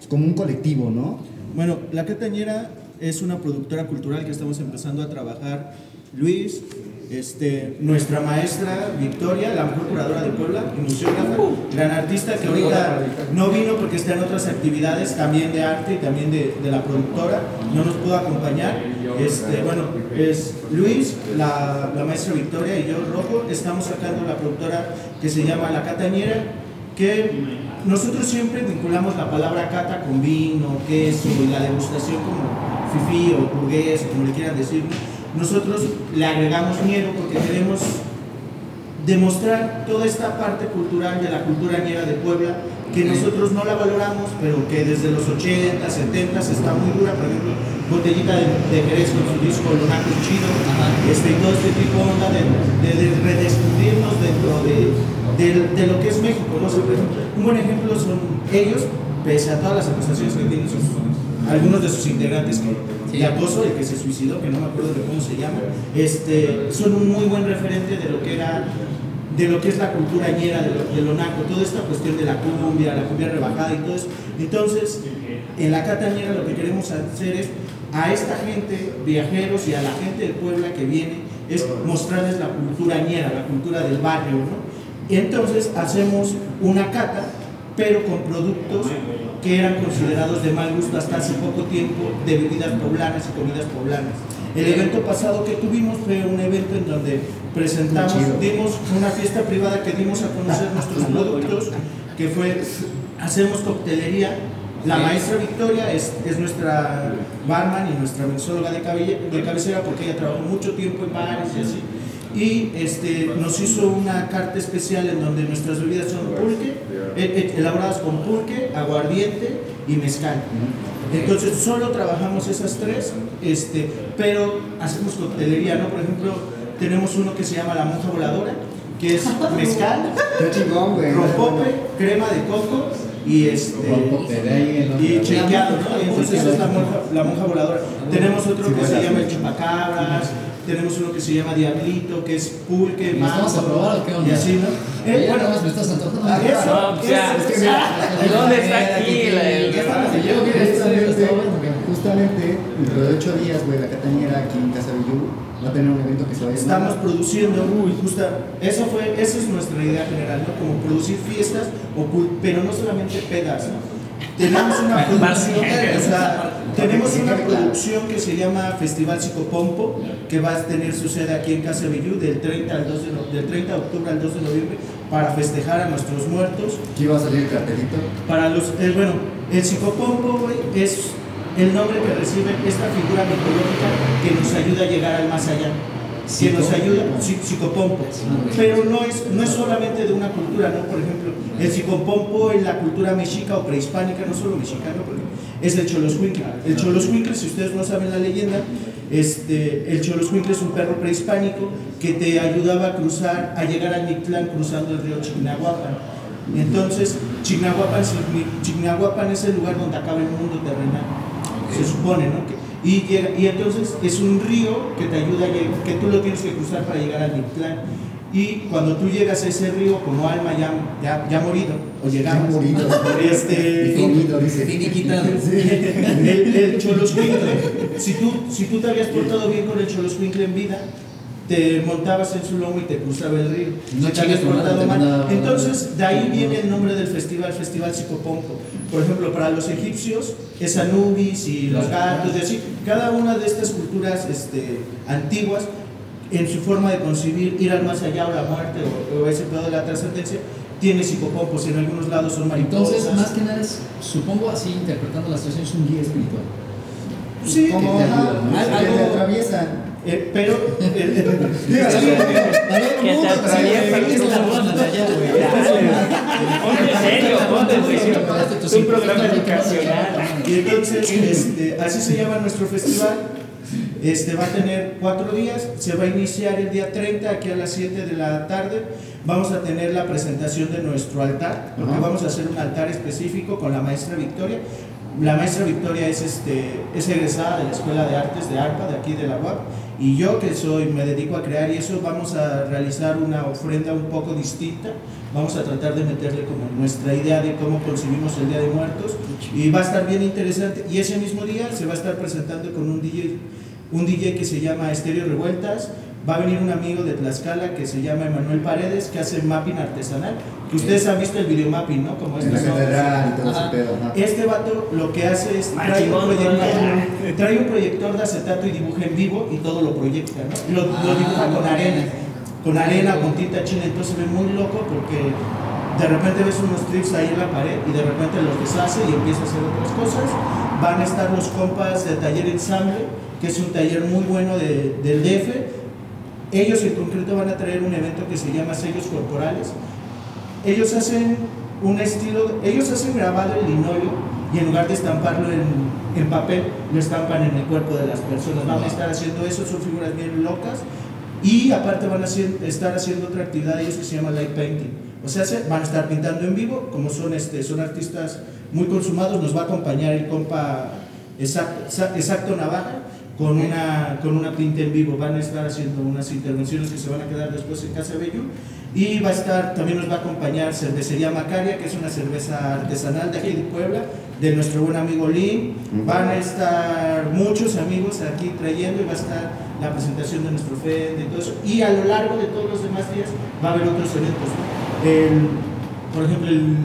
[SPEAKER 2] es como un colectivo, ¿no?
[SPEAKER 5] Bueno, La Catañera es una productora cultural que estamos empezando a trabajar. Luis, este, nuestra maestra Victoria, la mejor curadora de Puebla y museógrafa, gran artista que ahorita no vino porque está en otras actividades también de arte y también de, de la productora, no nos pudo acompañar. Este, bueno, es Luis, la, la maestra Victoria y yo, Rojo, estamos sacando la productora que se llama La Catañera, que nosotros siempre vinculamos la palabra cata con vino, queso la degustación como fifí o burgués, como le quieran decir. Nosotros le agregamos miedo porque queremos demostrar toda esta parte cultural de la cultura ñera de Puebla que nosotros no la valoramos, pero que desde los 80, 70 está muy dura, por ejemplo, Botellita de, de Jerez con su disco Lonaco Chido, este, y todo este tipo de onda de, de, de redescubrirnos dentro de, lo que es México, ¿no? Un buen ejemplo son ellos, pese a todas las acusaciones que tienen sus, algunos de sus integrantes que, de acoso, el que se suicidó, que no me acuerdo de cómo se llama, este, son un muy buen referente de lo que era de lo que es la cultura ñera, de lo, de lo naco, toda esta cuestión de la cumbia, la cumbia rebajada y todo eso. Entonces, en la catañera lo que queremos hacer es a esta gente, viajeros y a la gente de Puebla que viene, es mostrarles la cultura ñera, la cultura del barrio, ¿no? Entonces hacemos una cata, pero con productos que eran considerados de mal gusto hasta hace poco tiempo de bebidas poblanas y comidas poblanas. El evento pasado que tuvimos fue un evento en donde presentamos, dimos una fiesta privada que dimos a conocer nuestros productos, que fue, hacemos coctelería. La maestra Victoria es, es nuestra barman y nuestra mensóloga de, de cabecera porque ella trabajó mucho tiempo en bares y así. Y este, nos hizo una carta especial en donde nuestras bebidas son pulque, eh, eh, elaboradas con pulque, aguardiente y mezcal. Entonces solo trabajamos esas tres, este, pero hacemos coctelería, ¿no? Por ejemplo, tenemos uno que se llama la monja voladora, que es mezcal, rompope, crema de coco y este y chequeado, ¿no? Y entonces esa es la monja, la monja voladora. Tenemos otro que se llama el chupacabras, tenemos uno que se llama Diablito, que es pulque,
[SPEAKER 3] ¿Nos vamos a probar o qué onda?
[SPEAKER 5] Y así, ¿no?
[SPEAKER 3] Eh,
[SPEAKER 5] bueno,
[SPEAKER 3] nada más me estás antojando.
[SPEAKER 5] Ah, eso.
[SPEAKER 4] No, o sea,
[SPEAKER 5] es-
[SPEAKER 4] ¿dónde está aquí la-
[SPEAKER 2] Justamente, dentro de ocho días, güey, la Catañera aquí en Casa Bellú va a tener un evento que se va a
[SPEAKER 5] Estamos produciendo, uy, justa, eso fue, esa es nuestra idea general, ¿no? Como producir fiestas, pero no solamente pedas, ¿no? Tenemos una producción, o sea, tenemos una producción que se llama Festival Psicopompo, que va a tener su sede aquí en Casa Bellú del 30, al 2 de, del 30 de octubre al 2 de noviembre para festejar a nuestros muertos.
[SPEAKER 2] Aquí va a salir el cartelito.
[SPEAKER 5] Para los, el, bueno, el psicopompo, es el nombre que recibe esta figura mitológica que nos ayuda a llegar al más allá. Que nos ayuda, psi- psicopompo. Pero no es, no es solamente de una cultura, ¿no? Por ejemplo, el psicopompo en la cultura mexica o prehispánica, no solo mexicana, porque es el choloscuincle. El choloscuincle, si ustedes no saben la leyenda, este, el choloscuincle es un perro prehispánico que te ayudaba a cruzar, a llegar al Mictlán cruzando el río Chignahuapan. Entonces, Chignahuapan, Chignahuapan es el lugar donde acaba el mundo terrenal, se supone, ¿no? Que- y, y entonces es un río que te ayuda a llegar, que tú lo tienes que cruzar para llegar al Mictlán. Y cuando tú llegas a ese río como alma ya, ya, ya morido, o llegamos,
[SPEAKER 2] Ya morido.
[SPEAKER 5] este,
[SPEAKER 2] comido, dice.
[SPEAKER 5] El, el Choloscuincle, si tú, si tú te habías portado bien con el Choloscuincle en vida, te montabas en su lomo y te cruzaba el río.
[SPEAKER 3] No
[SPEAKER 5] si te habías portado mal. Entonces, de ahí viene el nombre del festival, Festival Psicopompo. Por ejemplo, para los egipcios es Anubis y los gatos y así. Cada una de estas culturas este, antiguas, en su forma de concebir ir al más allá o la muerte o, o ese pedo de la trascendencia, tiene psicopompos. En algunos lados son mariposas.
[SPEAKER 3] Entonces, más que nada es, supongo así, interpretando la situación, es un guía espiritual.
[SPEAKER 5] Sí,
[SPEAKER 2] Como
[SPEAKER 3] te
[SPEAKER 2] ajá,
[SPEAKER 3] ayuda, ¿no?
[SPEAKER 2] que te
[SPEAKER 5] Algo-
[SPEAKER 2] atraviesan.
[SPEAKER 5] Eh, pero eh, eh,
[SPEAKER 4] Que te atraviesa
[SPEAKER 3] Es la banda de allá, güey.
[SPEAKER 4] Ponte serio, ponte.
[SPEAKER 3] Espérate,
[SPEAKER 4] Es un programa educacional.
[SPEAKER 5] y entonces este, así se llama nuestro festival. Este va a tener cuatro días, se va a iniciar el día 30 aquí a las 7 de la tarde. Vamos a tener la presentación de nuestro altar, porque
[SPEAKER 2] Ajá.
[SPEAKER 5] vamos a hacer un altar específico con la maestra Victoria. La maestra Victoria es, este, es egresada de la Escuela de Artes de ARPA, de aquí de la UAP, y yo que soy, me dedico a crear y eso, vamos a realizar una ofrenda un poco distinta. Vamos a tratar de meterle como nuestra idea de cómo concebimos el Día de Muertos, y va a estar bien interesante. Y ese mismo día se va a estar presentando con un DJ, un DJ que se llama Estéreo Revueltas. Va a venir un amigo de Tlaxcala que se llama Emanuel Paredes, que hace mapping artesanal. Que ustedes han visto el video mapping, ¿no? Como estos son-
[SPEAKER 3] Ajá.
[SPEAKER 2] pedo. ajá.
[SPEAKER 5] este vato lo que hace es
[SPEAKER 4] Ah,
[SPEAKER 5] trae un, proyector, trae un proyector de acetato y dibuja en vivo y todo lo proyecta, ¿no? Lo, lo dibuja con arena, con arena, con tinta china, entonces se ve muy loco porque de repente ves unos trips ahí en la pared y de repente los deshace y empieza a hacer otras cosas. Van a estar los compas de Taller Ensamble, que es un taller muy bueno de- del DF. Ellos en concreto van a traer un evento que se llama Sellos Corporales. Ellos hacen un estilo, ellos hacen grabado en linóleo y en lugar de estamparlo en, en papel, lo estampan en el cuerpo de las personas. Van a estar haciendo eso, son figuras bien locas. Y aparte van a hacer- estar haciendo otra actividad ellos que se llama light painting. O sea, se- van a estar pintando en vivo, como son, este, son artistas muy consumados, nos va a acompañar el compa Exacto- Exacto Navaja con una, con una pinta en vivo. Van a estar haciendo unas intervenciones que se van a quedar después en Casa Bellu. Y va a estar, también nos va a acompañar Cervecería Macaria, que es una cerveza artesanal de aquí de Puebla, de nuestro buen amigo Lee. Van a estar muchos amigos aquí trayendo y va a estar la presentación de nuestro FED y todo eso. Y a lo largo de todos los demás días va a haber otros eventos. El- por ejemplo, el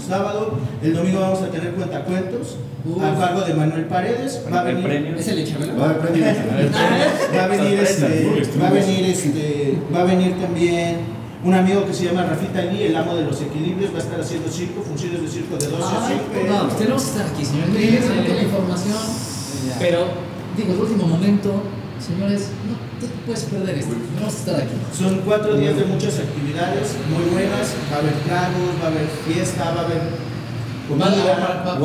[SPEAKER 5] sábado, el domingo vamos a tener cuentacuentos a cargo de Manuel Paredes. Va a
[SPEAKER 4] ¿El
[SPEAKER 5] venir,
[SPEAKER 4] premio?
[SPEAKER 3] ¿Es el Echabelo?
[SPEAKER 2] Va a
[SPEAKER 5] va a venir este, va a venir este, va a venir también un amigo que se llama Rafita Lee, el amo de los equilibrios, va a estar haciendo circo, funciones de circo de 12 a
[SPEAKER 3] Ay,
[SPEAKER 5] 5.
[SPEAKER 3] no, tenemos que estar aquí, señores. Miren, toda la información. Pero, digo, el último momento, señores, no te puedes perder esto. Tenemos que estar aquí.
[SPEAKER 5] Son cuatro días de muchas actividades muy buenas. Va a haber tragos, va a haber fiesta, va a haber comida.
[SPEAKER 3] Va-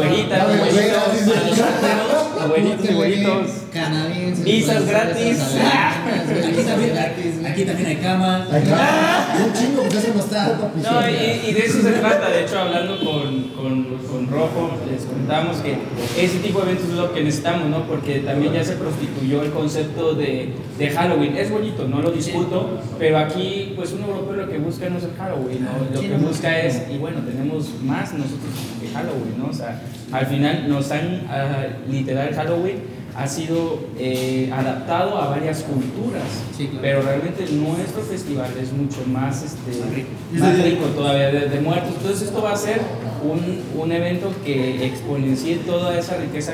[SPEAKER 3] va- Canadienses.
[SPEAKER 4] Visas gratis.
[SPEAKER 1] Aquí también,
[SPEAKER 3] gratis, güey.
[SPEAKER 1] aquí también hay cama.
[SPEAKER 2] Claro, un chingo, pues eso no está.
[SPEAKER 4] No, y, y de eso se trata. De hecho, hablando con, con, con Rojo, les contamos que ese tipo de eventos es lo que necesitamos, ¿no? Porque también ya se prostituyó el concepto de, de Halloween. Es bonito, no lo discuto, pero aquí, pues, un europeo lo que busca no es el Halloween, ¿no? Lo que busca es, y bueno, tenemos más nosotros que Halloween, ¿no? O sea, al final nos han, ah, literal, Halloween ha sido eh, adaptado a varias culturas,
[SPEAKER 1] Sí, claro.
[SPEAKER 4] pero realmente nuestro festival es mucho más, este,
[SPEAKER 1] Más rico.
[SPEAKER 4] más rico todavía de, de muertos. Entonces esto va a ser un, un evento que exponencie toda esa riqueza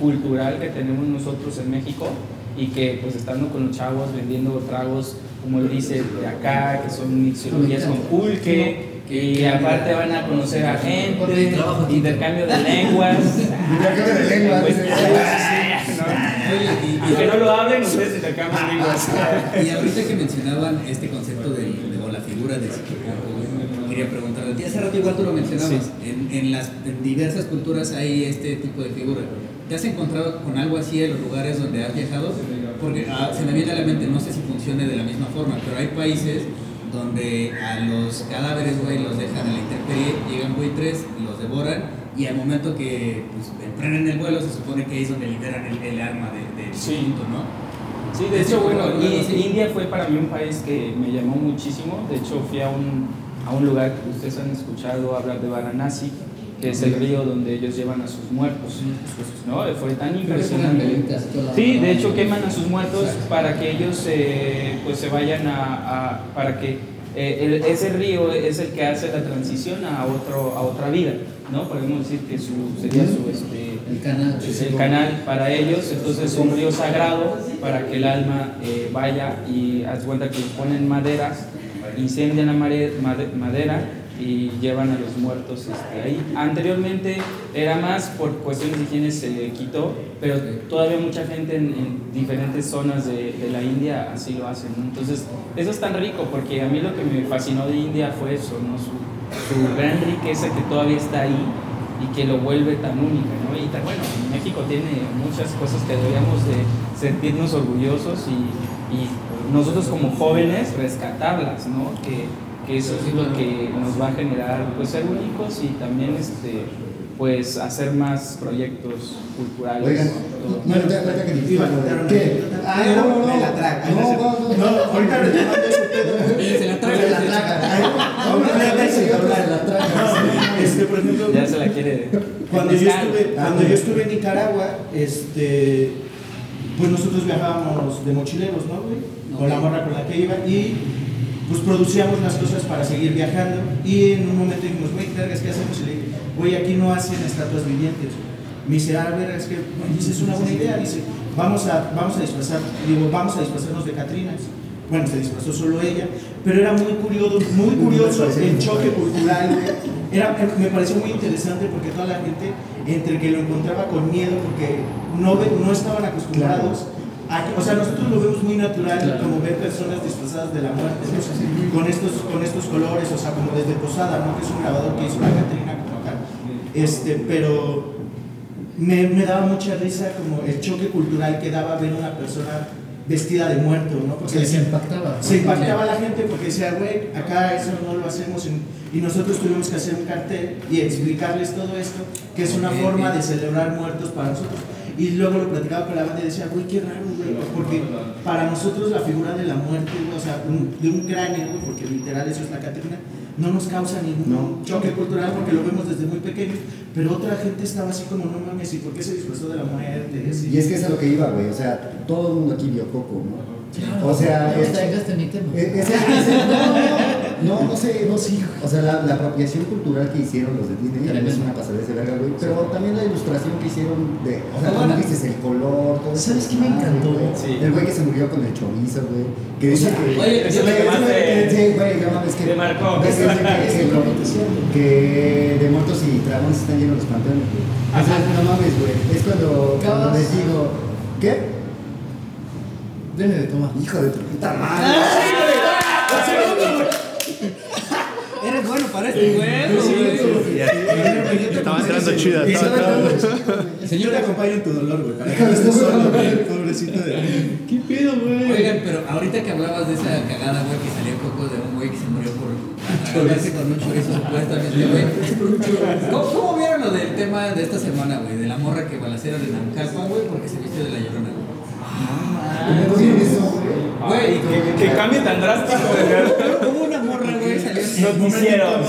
[SPEAKER 4] cultural que tenemos nosotros en México y que pues estando con los chavos vendiendo tragos, como lo dice de acá, que son mixologías con pulque, y aparte van a conocer a gente, intercambio de lenguas.
[SPEAKER 2] Intercambio de lenguas.
[SPEAKER 1] Y- y-
[SPEAKER 4] Aunque no lo hablen, ustedes intercambian lenguas.
[SPEAKER 1] Y ahorita que mencionaban este concepto de, de- o la figura de psicólogo, quería preguntarle, y hace rato igual tú lo mencionabas, en, en las en diversas culturas hay este tipo de figura. ¿Te has encontrado con algo así en los lugares donde has viajado? Porque ah, se me viene a la mente, no sé si funcione de la misma forma, pero hay países donde a los cadáveres, güey, los dejan a la intemperie, llegan buitres, los devoran, y al momento que pues, emprenden el vuelo se supone que es donde liberan el, el arma de- del
[SPEAKER 4] Sí.
[SPEAKER 1] difunto, ¿no?
[SPEAKER 4] Sí, de hecho, bueno. India fue para mí un país que me llamó muchísimo. De hecho, fui a un, a un lugar que ustedes han escuchado hablar de Varanasi, que es el río donde ellos llevan a sus muertos. ¿no? Fue tan impresionante. Sí, de hecho queman a sus muertos para que ellos eh, pues se vayan a, a- para que eh, el- ese río es el que hace la transición a otro a otra vida, ¿no? Podemos decir que su, sería su este
[SPEAKER 3] El canal.
[SPEAKER 4] es el canal para ellos, entonces es un río sagrado para que el alma eh, vaya y haz cuenta que ponen maderas, incendian la mare- made- madera y llevan a los muertos este, ahí. Anteriormente era más por cuestiones de higiene se quitó, pero todavía mucha gente en, en diferentes zonas de, de la India así lo hacen. ¿no? Entonces eso es tan rico porque a mí lo que me fascinó de India fue eso, ¿no? su, su gran riqueza que todavía está ahí y que lo vuelve tan única, ¿no? Y tan bueno, México tiene muchas cosas que deberíamos de sentirnos orgullosos y, nosotros como jóvenes rescatarlas, ¿no? Que, que eso es lo que nos va a generar pues ser únicos y también este pues hacer más proyectos culturales.
[SPEAKER 2] Oigan,
[SPEAKER 4] todo.
[SPEAKER 2] no, ahorita ahorita que ¿Qué? Ah, no, no, no.
[SPEAKER 5] me la traga.
[SPEAKER 2] No, no, no.
[SPEAKER 5] No, ahorita.
[SPEAKER 1] Eh, se la traga.
[SPEAKER 2] Se la traga.
[SPEAKER 5] No, no,
[SPEAKER 2] Una
[SPEAKER 5] no,
[SPEAKER 2] vez y
[SPEAKER 5] no,
[SPEAKER 2] otra se la traga.
[SPEAKER 5] No, este, por ejemplo,
[SPEAKER 4] Ya se la quiere.
[SPEAKER 5] cuando yo estuve, cuando yo estuve en Nicaragua, este, pues nosotros viajábamos de mochileros, ¿no, güey? Con la morra con la que iba y pues producíamos las cosas para seguir viajando y en un momento dijimos, güey, vergas, ¿qué hacemos? Y le dije, güey, aquí no hacen estatuas vivientes. Me dice, ah, vergas, que dice, es una buena idea. Dice, vamos a, vamos a disfrazar, digo, vamos a disfrazarnos de Catrinas. Bueno, se disfrazó solo ella, pero era muy curioso, muy curioso el choque cultural. Era, me pareció muy interesante porque toda la gente, entre que lo encontraba con miedo, porque no, no estaban acostumbrados, a que- o sea, nosotros lo vemos muy natural,
[SPEAKER 3] Claro.
[SPEAKER 5] como ver personas disfrazadas de la muerte, ¿no? con, estos, con estos colores, o sea, como desde Posada, ¿no? que es un grabador que hizo la Catrina. Este, pero me, me daba mucha risa como el choque cultural que daba ver una persona vestida de muerto, ¿no? Porque
[SPEAKER 3] Se impactaba.
[SPEAKER 5] se impactaba a la gente porque decía, güey, acá eso no lo hacemos y, nosotros tuvimos que hacer un cartel y explicarles todo esto, que es una forma de celebrar muertos para nosotros. Y luego lo platicaba con la banda y decía, güey, qué raro, güey, porque para nosotros la figura de la muerte, o sea, un- de un cráneo, güey, porque literal eso es la Catrina, no nos causa ningún
[SPEAKER 2] No.
[SPEAKER 5] choque cultural porque lo vemos desde muy pequeños, pero otra gente estaba así como, no mames, ¿y por qué se disfrazó de la muerte? Y
[SPEAKER 2] es que es a lo que iba, güey. O sea, todo el mundo aquí vio Coco, ¿no?
[SPEAKER 3] Claro,
[SPEAKER 2] O sea,
[SPEAKER 3] no
[SPEAKER 2] es-
[SPEAKER 3] traigas mi tema.
[SPEAKER 2] No, no, sé, no sé. O sea, la, la apropiación cultural que hicieron los de Disney
[SPEAKER 3] Tremendo.
[SPEAKER 2] es una pasada de verga, güey. Pero también la ilustración que hicieron de. O sea, como dices, el color, todo eso.
[SPEAKER 3] ¿Sabes qué me encantó?
[SPEAKER 2] güey.
[SPEAKER 4] Sí.
[SPEAKER 2] El güey que se murió con el chorizo, güey. Que dice que.
[SPEAKER 1] oye,
[SPEAKER 4] eso es lo que más te-
[SPEAKER 2] Sí, güey, no mames, que.
[SPEAKER 4] te marcó.
[SPEAKER 2] de muertos y dragones están llenos los panteones, güey. O sea, no mames, güey. Es cuando, cuando les digo. ¿Qué?
[SPEAKER 3] Deje de tomar.
[SPEAKER 2] Hijo de tu puta madre.
[SPEAKER 1] Eres bueno para este güey.
[SPEAKER 6] Estaba entrando chida.
[SPEAKER 5] Señor, te acompaño en tu dolor, güey. Para que no estés solo, güey. Pobrecito de. ¿Qué pedo, güey?
[SPEAKER 1] Oigan, pero ahorita que hablabas de esa cagada, güey, que salió Coco de un güey que se murió por agarrarse con un chorizo supuestamente, güey. ¿Cómo, ¿Cómo vieron lo del tema de esta semana, güey? De la morra que balacera de Nancalpa, güey, porque se vistió de la llorona, güey. Güey,
[SPEAKER 4] Que, que cambie tan drástico.
[SPEAKER 1] hubo una morra, güey, en-
[SPEAKER 4] Noticieros.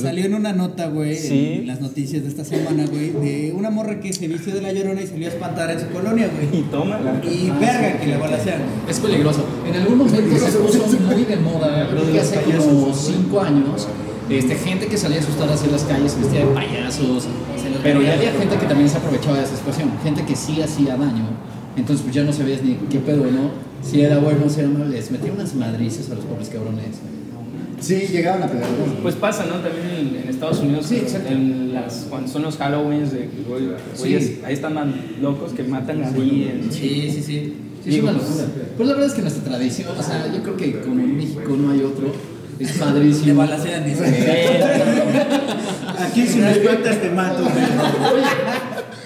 [SPEAKER 1] Salió en una nota, güey,
[SPEAKER 4] Sí.
[SPEAKER 1] en las noticias de esta semana, güey, de una morra que se vistió de la llorona y salió a espantar en su colonia, güey.
[SPEAKER 4] Y tómala.
[SPEAKER 1] Y verga que le balacean.
[SPEAKER 3] Es peligroso. En algún momento se puso muy de moda, creo que hace como 5 años, este, gente que salía asustada hacia las calles vestida de payasos, pero ya había gente que también se aprovechaba de esa situación, gente que sí hacía daño, entonces pues ya no sabías ni qué pedo, ¿no? Si era bueno, si era malo, les metía unas madrices a los pobres cabrones.
[SPEAKER 2] Sí, llegaban a pegar.
[SPEAKER 4] Pues pasa, ¿no? También en, en Estados Unidos,
[SPEAKER 3] Sí, exacto.
[SPEAKER 4] en las, cuando son los Halloweens, de, güey, güeyes,
[SPEAKER 3] Sí.
[SPEAKER 4] ahí están man- locos que matan ahí. en-
[SPEAKER 1] Sí, sí, sí.
[SPEAKER 3] Sí, es una locura. Pues la verdad es que nuestra tradición, o sea, yo creo que como en México no hay otro, es padrísimo.
[SPEAKER 1] balacean, dice.
[SPEAKER 5] Aquí si me espantas te mato.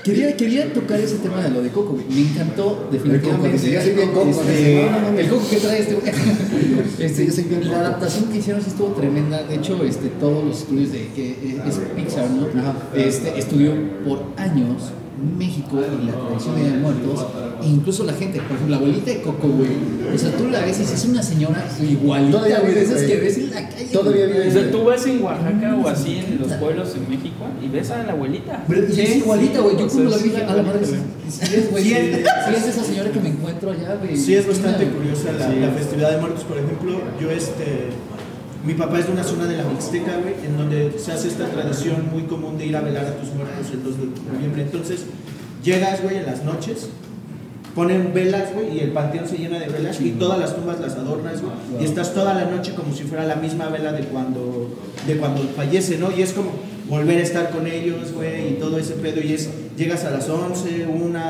[SPEAKER 3] Quería, quería tocar ese tema de lo de Coco, güey. Me encantó definitivamente.
[SPEAKER 2] Yo soy bien Coco.
[SPEAKER 3] Este,
[SPEAKER 2] No, no, no,
[SPEAKER 3] el Coco que trae este güey. Este,
[SPEAKER 2] yo soy bien
[SPEAKER 3] la adaptación que hicieron sí estuvo tremenda. De hecho, este, todos los estudios de que es Pixar, ¿no? Este, estudió por años México y la tradición de Muertos. E incluso la gente, por ejemplo, la abuelita de Coco, güey. O sea, tú la ves y es una señora igualita,
[SPEAKER 2] Todavía
[SPEAKER 3] güey, de esas que ves en la calle.
[SPEAKER 2] Todavía vive.
[SPEAKER 4] O sea, tú vas en Oaxaca o así en los pueblos en México y ves a la abuelita.
[SPEAKER 3] Y es igualita, güey. Yo como la vi
[SPEAKER 4] Sí,
[SPEAKER 3] a la madre, sí sí es, güey.
[SPEAKER 5] Sí,
[SPEAKER 3] Sí
[SPEAKER 5] es-
[SPEAKER 3] es esa señora que me encuentro allá, güey.
[SPEAKER 5] Sí, es bastante curiosa la, la festividad de muertos, por ejemplo. Yo, este. Mi papá es de una zona de la Mixteca, güey, en donde se hace esta tradición muy común de ir a velar a tus muertos el 2 de noviembre. Entonces, llegas, güey, en las noches, ponen velas, güey, y el panteón se llena de velas y todas las tumbas las adornas, güey. Y estás toda la noche como si fuera la misma vela de cuando, de cuando fallece, ¿no? Y es como volver a estar con ellos, güey, y todo ese pedo. Y es, llegas a las 11, 1,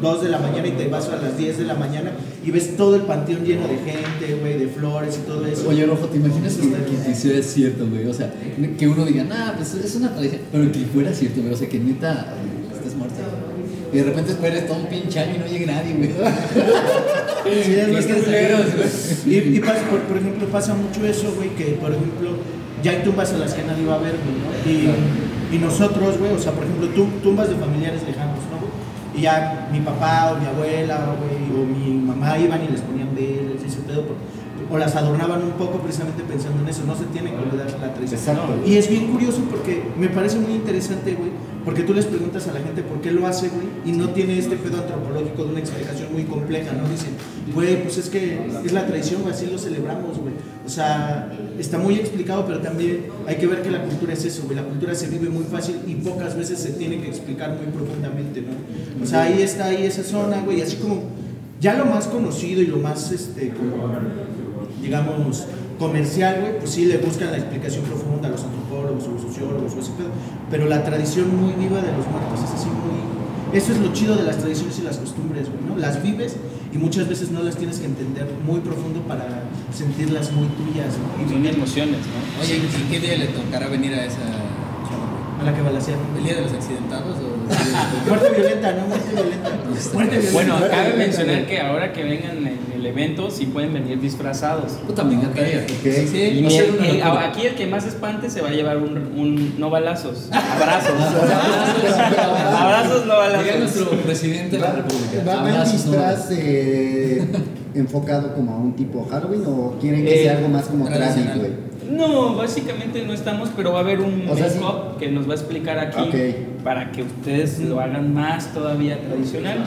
[SPEAKER 5] 2 de la mañana y te vas a las 10 de la mañana y ves todo el panteón lleno de gente, güey, de flores y todo eso.
[SPEAKER 3] Oye, Rojo, ¿te imaginas que, que, que sea es cierto, güey? O sea, que uno diga, nah, pues es una tradición, pero que fuera cierto, güey. O sea, que neta estés muerta. Y de repente esperes todo un pinche año y no llegue nadie, güey.
[SPEAKER 5] Sí, es bastante
[SPEAKER 3] culeros,
[SPEAKER 5] Y, y pasa, por, por ejemplo, pasa mucho eso, güey, que por ejemplo, ya hay tumbas a las que nadie va a ver, güey, ¿no? Y, y nosotros, güey, o sea, por ejemplo, tu- tumbas de familiares lejanos, ¿no? Y ya mi papá o mi abuela, güey, o mi mamá iban y les ponían velas y ese pedo, por- o las adornaban un poco precisamente pensando en eso, no se tiene que olvidar la tradición.
[SPEAKER 2] Exacto.
[SPEAKER 5] Y es bien curioso porque me parece muy interesante, güey, porque tú les preguntas a la gente por qué lo hace, güey, y no tiene este pedo antropológico de una explicación muy compleja, ¿no? Dicen, güey, pues es que es la tradición, güey, así lo celebramos, güey. O sea, está muy explicado, pero también hay que ver que la cultura es eso, güey. La cultura se vive muy fácil y pocas veces se tiene que explicar muy profundamente, ¿no? O sea, ahí está ahí esa zona, güey, así como ya lo más conocido y lo más, este, como digamos, comercial, güey, pues sí le buscan la explicación profunda a los antropólogos o los sociólogos o ese pedo. Pero la tradición muy viva de los muertos es así muy... Eso es lo chido de las tradiciones y las costumbres, güey, ¿no? Las vives y muchas veces no las tienes que entender muy profundo para sentirlas muy tuyas, ¿no? Y
[SPEAKER 4] Son
[SPEAKER 5] vivir
[SPEAKER 4] emociones, ¿no?
[SPEAKER 1] Oye, ¿y qué día le tocará venir a esa?
[SPEAKER 5] A la que balacean.
[SPEAKER 1] ¿El día de los accidentados o...?
[SPEAKER 5] Muerte violenta, ¿no? Muerte violenta. Muerte violenta.
[SPEAKER 4] Bueno,
[SPEAKER 5] Muerte
[SPEAKER 4] cabe
[SPEAKER 5] violenta,
[SPEAKER 4] mencionar que ahora que vengan en el evento, sí pueden venir disfrazados.
[SPEAKER 3] Puta, me encantaría.
[SPEAKER 2] Ok.
[SPEAKER 1] Sí,
[SPEAKER 4] Y
[SPEAKER 3] a
[SPEAKER 4] el- el- aquí el que más espante se va a llevar un, un no balazos, abrazos. abrazos, no
[SPEAKER 3] Diga
[SPEAKER 4] balazos.
[SPEAKER 3] nuestro presidente de la República.
[SPEAKER 2] ¿Va,
[SPEAKER 3] Abrazos, no.
[SPEAKER 2] disfraz eh, enfocado como a un tipo Halloween o quieren que
[SPEAKER 4] Eh,
[SPEAKER 2] sea algo más como
[SPEAKER 1] tradicional,
[SPEAKER 2] güey?
[SPEAKER 4] No, básicamente no estamos, pero va a haber un
[SPEAKER 2] O sea, sí.
[SPEAKER 4] make-up que nos va a explicar aquí para que ustedes lo hagan más todavía tradicional.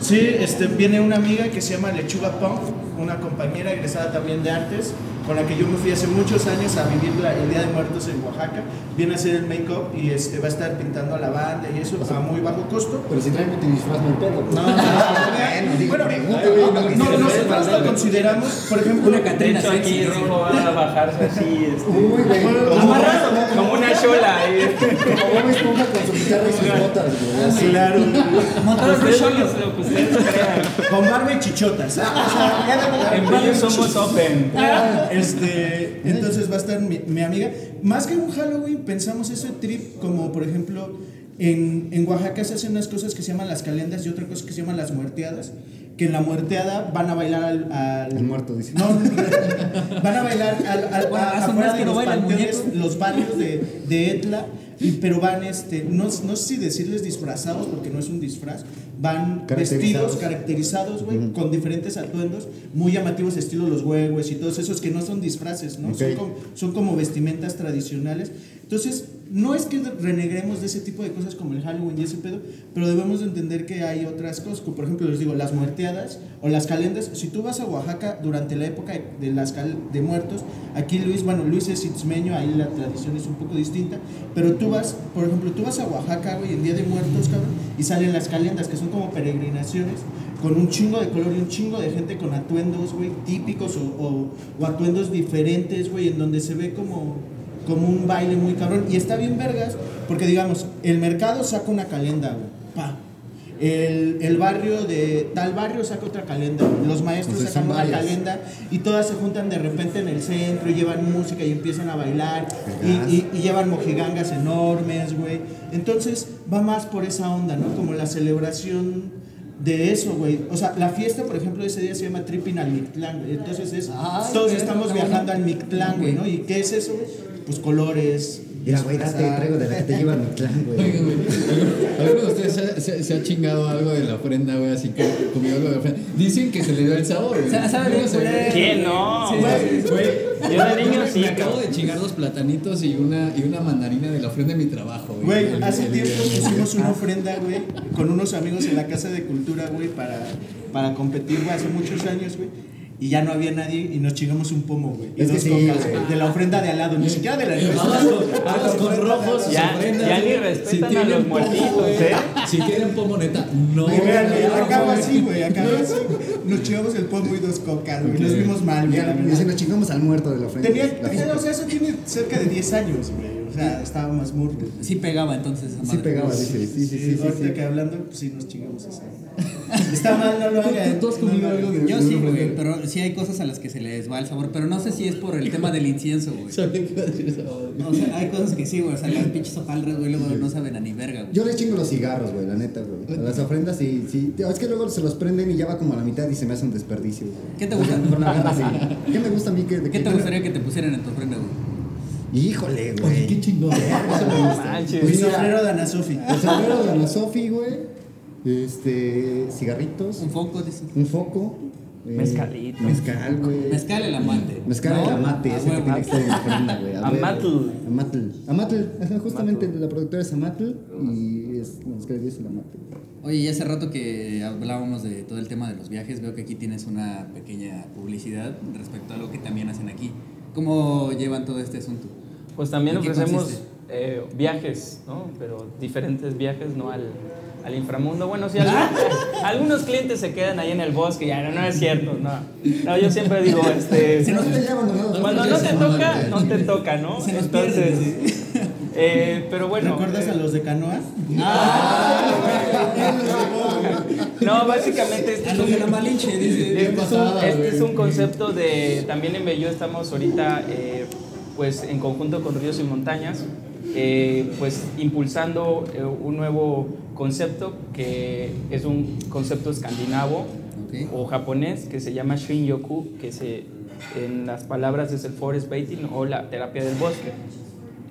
[SPEAKER 5] Sí, este, viene una amiga que se llama Lechuga Punk, una compañera egresada también de artes, con la que yo me fui hace muchos años a vivir la- el Día de Muertos en Oaxaca. Viene a hacer el make-up y este, va a estar pintando a la banda y eso a muy bajo costo.
[SPEAKER 2] Pero si traen tu disfraz no pedo.
[SPEAKER 5] No, no, no,
[SPEAKER 2] Bueno,
[SPEAKER 5] no,
[SPEAKER 2] que
[SPEAKER 5] no, nosotros lo consideramos, por ejemplo,
[SPEAKER 1] Una
[SPEAKER 4] De
[SPEAKER 1] Catrina
[SPEAKER 4] aquí
[SPEAKER 1] sexy.
[SPEAKER 4] Rojo va a bajarse así, este,
[SPEAKER 2] Uy, güey. Como
[SPEAKER 4] amarrado, como una chola.
[SPEAKER 2] como Bob Esponja con su guitarra y sus botas, güey. así.
[SPEAKER 5] claro,
[SPEAKER 4] que- que ustedes crean.
[SPEAKER 5] con barba y chichotas. Ah, o sea, de-
[SPEAKER 4] En Bello somos open.
[SPEAKER 5] Este, entonces va a estar mi, mi amiga. Más que un Halloween, pensamos ese trip como, por ejemplo, en, en Oaxaca se hacen unas cosas que se llaman las calendas y otra cosa que se llaman las muerteadas. Que en la muerteada van a bailar al. al-
[SPEAKER 2] El muerto, dice.
[SPEAKER 5] No, van a bailar al, al,
[SPEAKER 1] Bueno,
[SPEAKER 5] a- afuera de
[SPEAKER 1] no
[SPEAKER 5] los panteones, los barrios de, de Etla. y- pero van, este, no, no sé si decirles disfrazados, porque no es un disfraz. Van
[SPEAKER 2] Caracterizados.
[SPEAKER 5] vestidos, caracterizados, güey, con diferentes atuendos muy llamativos, estilo los huevos y todos esos que no son disfraces, ¿no? Son, como, son como vestimentas tradicionales. Entonces, no es que renegremos de ese tipo de cosas como el Halloween y ese pedo, pero debemos de entender que hay otras cosas, como por ejemplo, les digo, las muerteadas o las calendas. Si tú vas a Oaxaca durante la época de, las cal- de muertos, aquí Luis, bueno, Luis es itzmeño, ahí la tradición es un poco distinta, pero tú vas, por ejemplo, tú vas a Oaxaca, güey, en Día de Muertos, cabrón, y salen las calendas, que son como peregrinaciones con un chingo de color y un chingo de gente con atuendos, güey, típicos o, o, o atuendos diferentes, güey, en donde se ve como, como un baile muy cabrón. Y está bien vergas, porque digamos, el mercado saca una calenda, güey, pa. El, el barrio de tal barrio saca otra calenda, güey. los maestros
[SPEAKER 2] Entonces,
[SPEAKER 5] sacan una calenda y todas se juntan de repente en el centro y llevan música y empiezan a bailar y, y- y llevan mojigangas enormes, güey. Entonces va más por esa onda, ¿no? Como la celebración de eso, güey. O sea, la fiesta, por ejemplo, ese día se llama Tripping al Mictlán. Entonces es,
[SPEAKER 1] Ay,
[SPEAKER 5] todos estamos viajando al Mictlán, güey, ¿no? ¿Y qué es eso? Pues colores.
[SPEAKER 2] Mira, güey, date, traigo de la que te lleva mi clan, güey.
[SPEAKER 3] Oigan, güey, ¿alguno de ustedes se, se- se ha chingado algo de la ofrenda, güey? Así que comió algo de la ofrenda. Dicen que se le dio el sabor, güey.
[SPEAKER 1] Sa- sabe
[SPEAKER 3] no sé.
[SPEAKER 4] ¿Quién no?
[SPEAKER 1] Sí,
[SPEAKER 3] Güey, güey,
[SPEAKER 4] Yo de niño sí,
[SPEAKER 3] Me acabo de chingar dos platanitos y una, y una mandarina de la ofrenda de mi trabajo, güey.
[SPEAKER 5] Güey, hace
[SPEAKER 3] el-
[SPEAKER 5] tiempo
[SPEAKER 3] el-
[SPEAKER 5] pusimos una ofrenda, güey, con unos amigos en la Casa de Cultura, güey, para, para competir, güey, hace muchos años, güey. Y ya no había nadie y nos chingamos un pomo, güey. y
[SPEAKER 2] Es que
[SPEAKER 5] dos
[SPEAKER 2] sí,
[SPEAKER 5] cocas,
[SPEAKER 2] güey.
[SPEAKER 5] De la ofrenda de al lado, ni siquiera de la
[SPEAKER 3] Vamos con, rojos,
[SPEAKER 4] Ya-
[SPEAKER 3] ofrendas,
[SPEAKER 4] ya ni respetan a
[SPEAKER 3] tienen
[SPEAKER 4] los muertitos, ¿eh?
[SPEAKER 3] Si tienen pomo, neta, no.
[SPEAKER 5] Y vean,
[SPEAKER 3] no,
[SPEAKER 5] acaba así, güey, acaba así. Nos chingamos el pomo y dos cocas, güey. Nos vimos mal, güey.
[SPEAKER 2] Y se nos chingamos al muerto de la ofrenda.
[SPEAKER 5] Tenía,
[SPEAKER 2] La
[SPEAKER 5] tenía- o sea, eso tiene cerca de 10 años, güey. O sea, estaba más murro.
[SPEAKER 1] Sí pegaba entonces. esa
[SPEAKER 2] Sí
[SPEAKER 1] madre.
[SPEAKER 2] pegaba, dice. Sí, sí, sí, sí.
[SPEAKER 5] Ahorita
[SPEAKER 2] sí.
[SPEAKER 5] que hablando, pues sí nos chingamos eso. Está mal, no lo hagan.
[SPEAKER 3] ¿Tú has comido
[SPEAKER 5] No lo
[SPEAKER 3] algo de-
[SPEAKER 1] Yo sí, güey, pero sí hay cosas a las que se les va el sabor, pero no sé si es por el tema del incienso, güey.
[SPEAKER 3] Sabía que iba a decir esa madre.
[SPEAKER 1] O sea, hay cosas que sí, güey, o sea, las pinches hojaldras, güey, luego no saben a ni verga, güey.
[SPEAKER 2] Yo les chingo los cigarros, güey, la neta, güey. Las ofrendas sí, sí. Es que luego se los prenden y ya va como a la mitad y se me hace un desperdicio, güey.
[SPEAKER 1] ¿Qué te gusta?
[SPEAKER 2] ¿Qué me gusta a mí? que de
[SPEAKER 1] ¿Qué
[SPEAKER 2] que-
[SPEAKER 1] te gustaría que te pusieran en tu ofrenda, güey?
[SPEAKER 2] Híjole,
[SPEAKER 3] Oye,
[SPEAKER 2] güey.
[SPEAKER 3] qué chingón.
[SPEAKER 2] Pues mira,
[SPEAKER 5] sombrero de Ana Sofi.
[SPEAKER 2] El sombrero de Ana Sofi, güey. Este. Cigarritos.
[SPEAKER 1] Un foco, dices.
[SPEAKER 2] Un foco. eh,
[SPEAKER 4] Mezcalito.
[SPEAKER 2] Mezcal, güey.
[SPEAKER 1] Mezcal el amante.
[SPEAKER 2] Mezcal
[SPEAKER 1] ¿no?
[SPEAKER 2] el amate,
[SPEAKER 1] Ah,
[SPEAKER 2] ese que tiene que estar en la ofrenda, güey.
[SPEAKER 4] Amatl.
[SPEAKER 2] Amatl. Amatl. Ajá, justamente la productora es Amatl y es la mezcal es el amate.
[SPEAKER 1] Oye, y hace rato que hablábamos de todo el tema de los viajes, veo que aquí tienes una pequeña publicidad respecto a lo que también hacen aquí. ¿Cómo llevan todo este asunto?
[SPEAKER 4] Pues también
[SPEAKER 1] ¿En qué
[SPEAKER 4] ofrecemos eh, viajes, ¿no? Pero diferentes viajes, no al, al inframundo. Bueno, sí, algunos, algunos clientes se quedan ahí en el bosque, ya no, no es cierto, no. No, yo siempre digo, este...
[SPEAKER 2] Si no te llevan, no,
[SPEAKER 4] Cuando no te toca, no te toca, ¿no?
[SPEAKER 1] Se nos pierde,
[SPEAKER 4] eh, pero bueno.
[SPEAKER 5] ¿Recuerdas
[SPEAKER 4] eh,
[SPEAKER 5] a los de Canoa?
[SPEAKER 4] No, básicamente este es
[SPEAKER 1] los
[SPEAKER 4] un-
[SPEAKER 1] de la Malinche, dice.
[SPEAKER 4] Este, es un, este
[SPEAKER 3] güey.
[SPEAKER 4] es un concepto de, también en Bello estamos ahorita, eh, pues en conjunto con Ríos y Montañas, eh, pues impulsando eh, un nuevo concepto que es un concepto escandinavo
[SPEAKER 1] Ok.
[SPEAKER 4] o japonés que se llama Shin-Yoku, que se, en las palabras es el forest bathing o la terapia del bosque.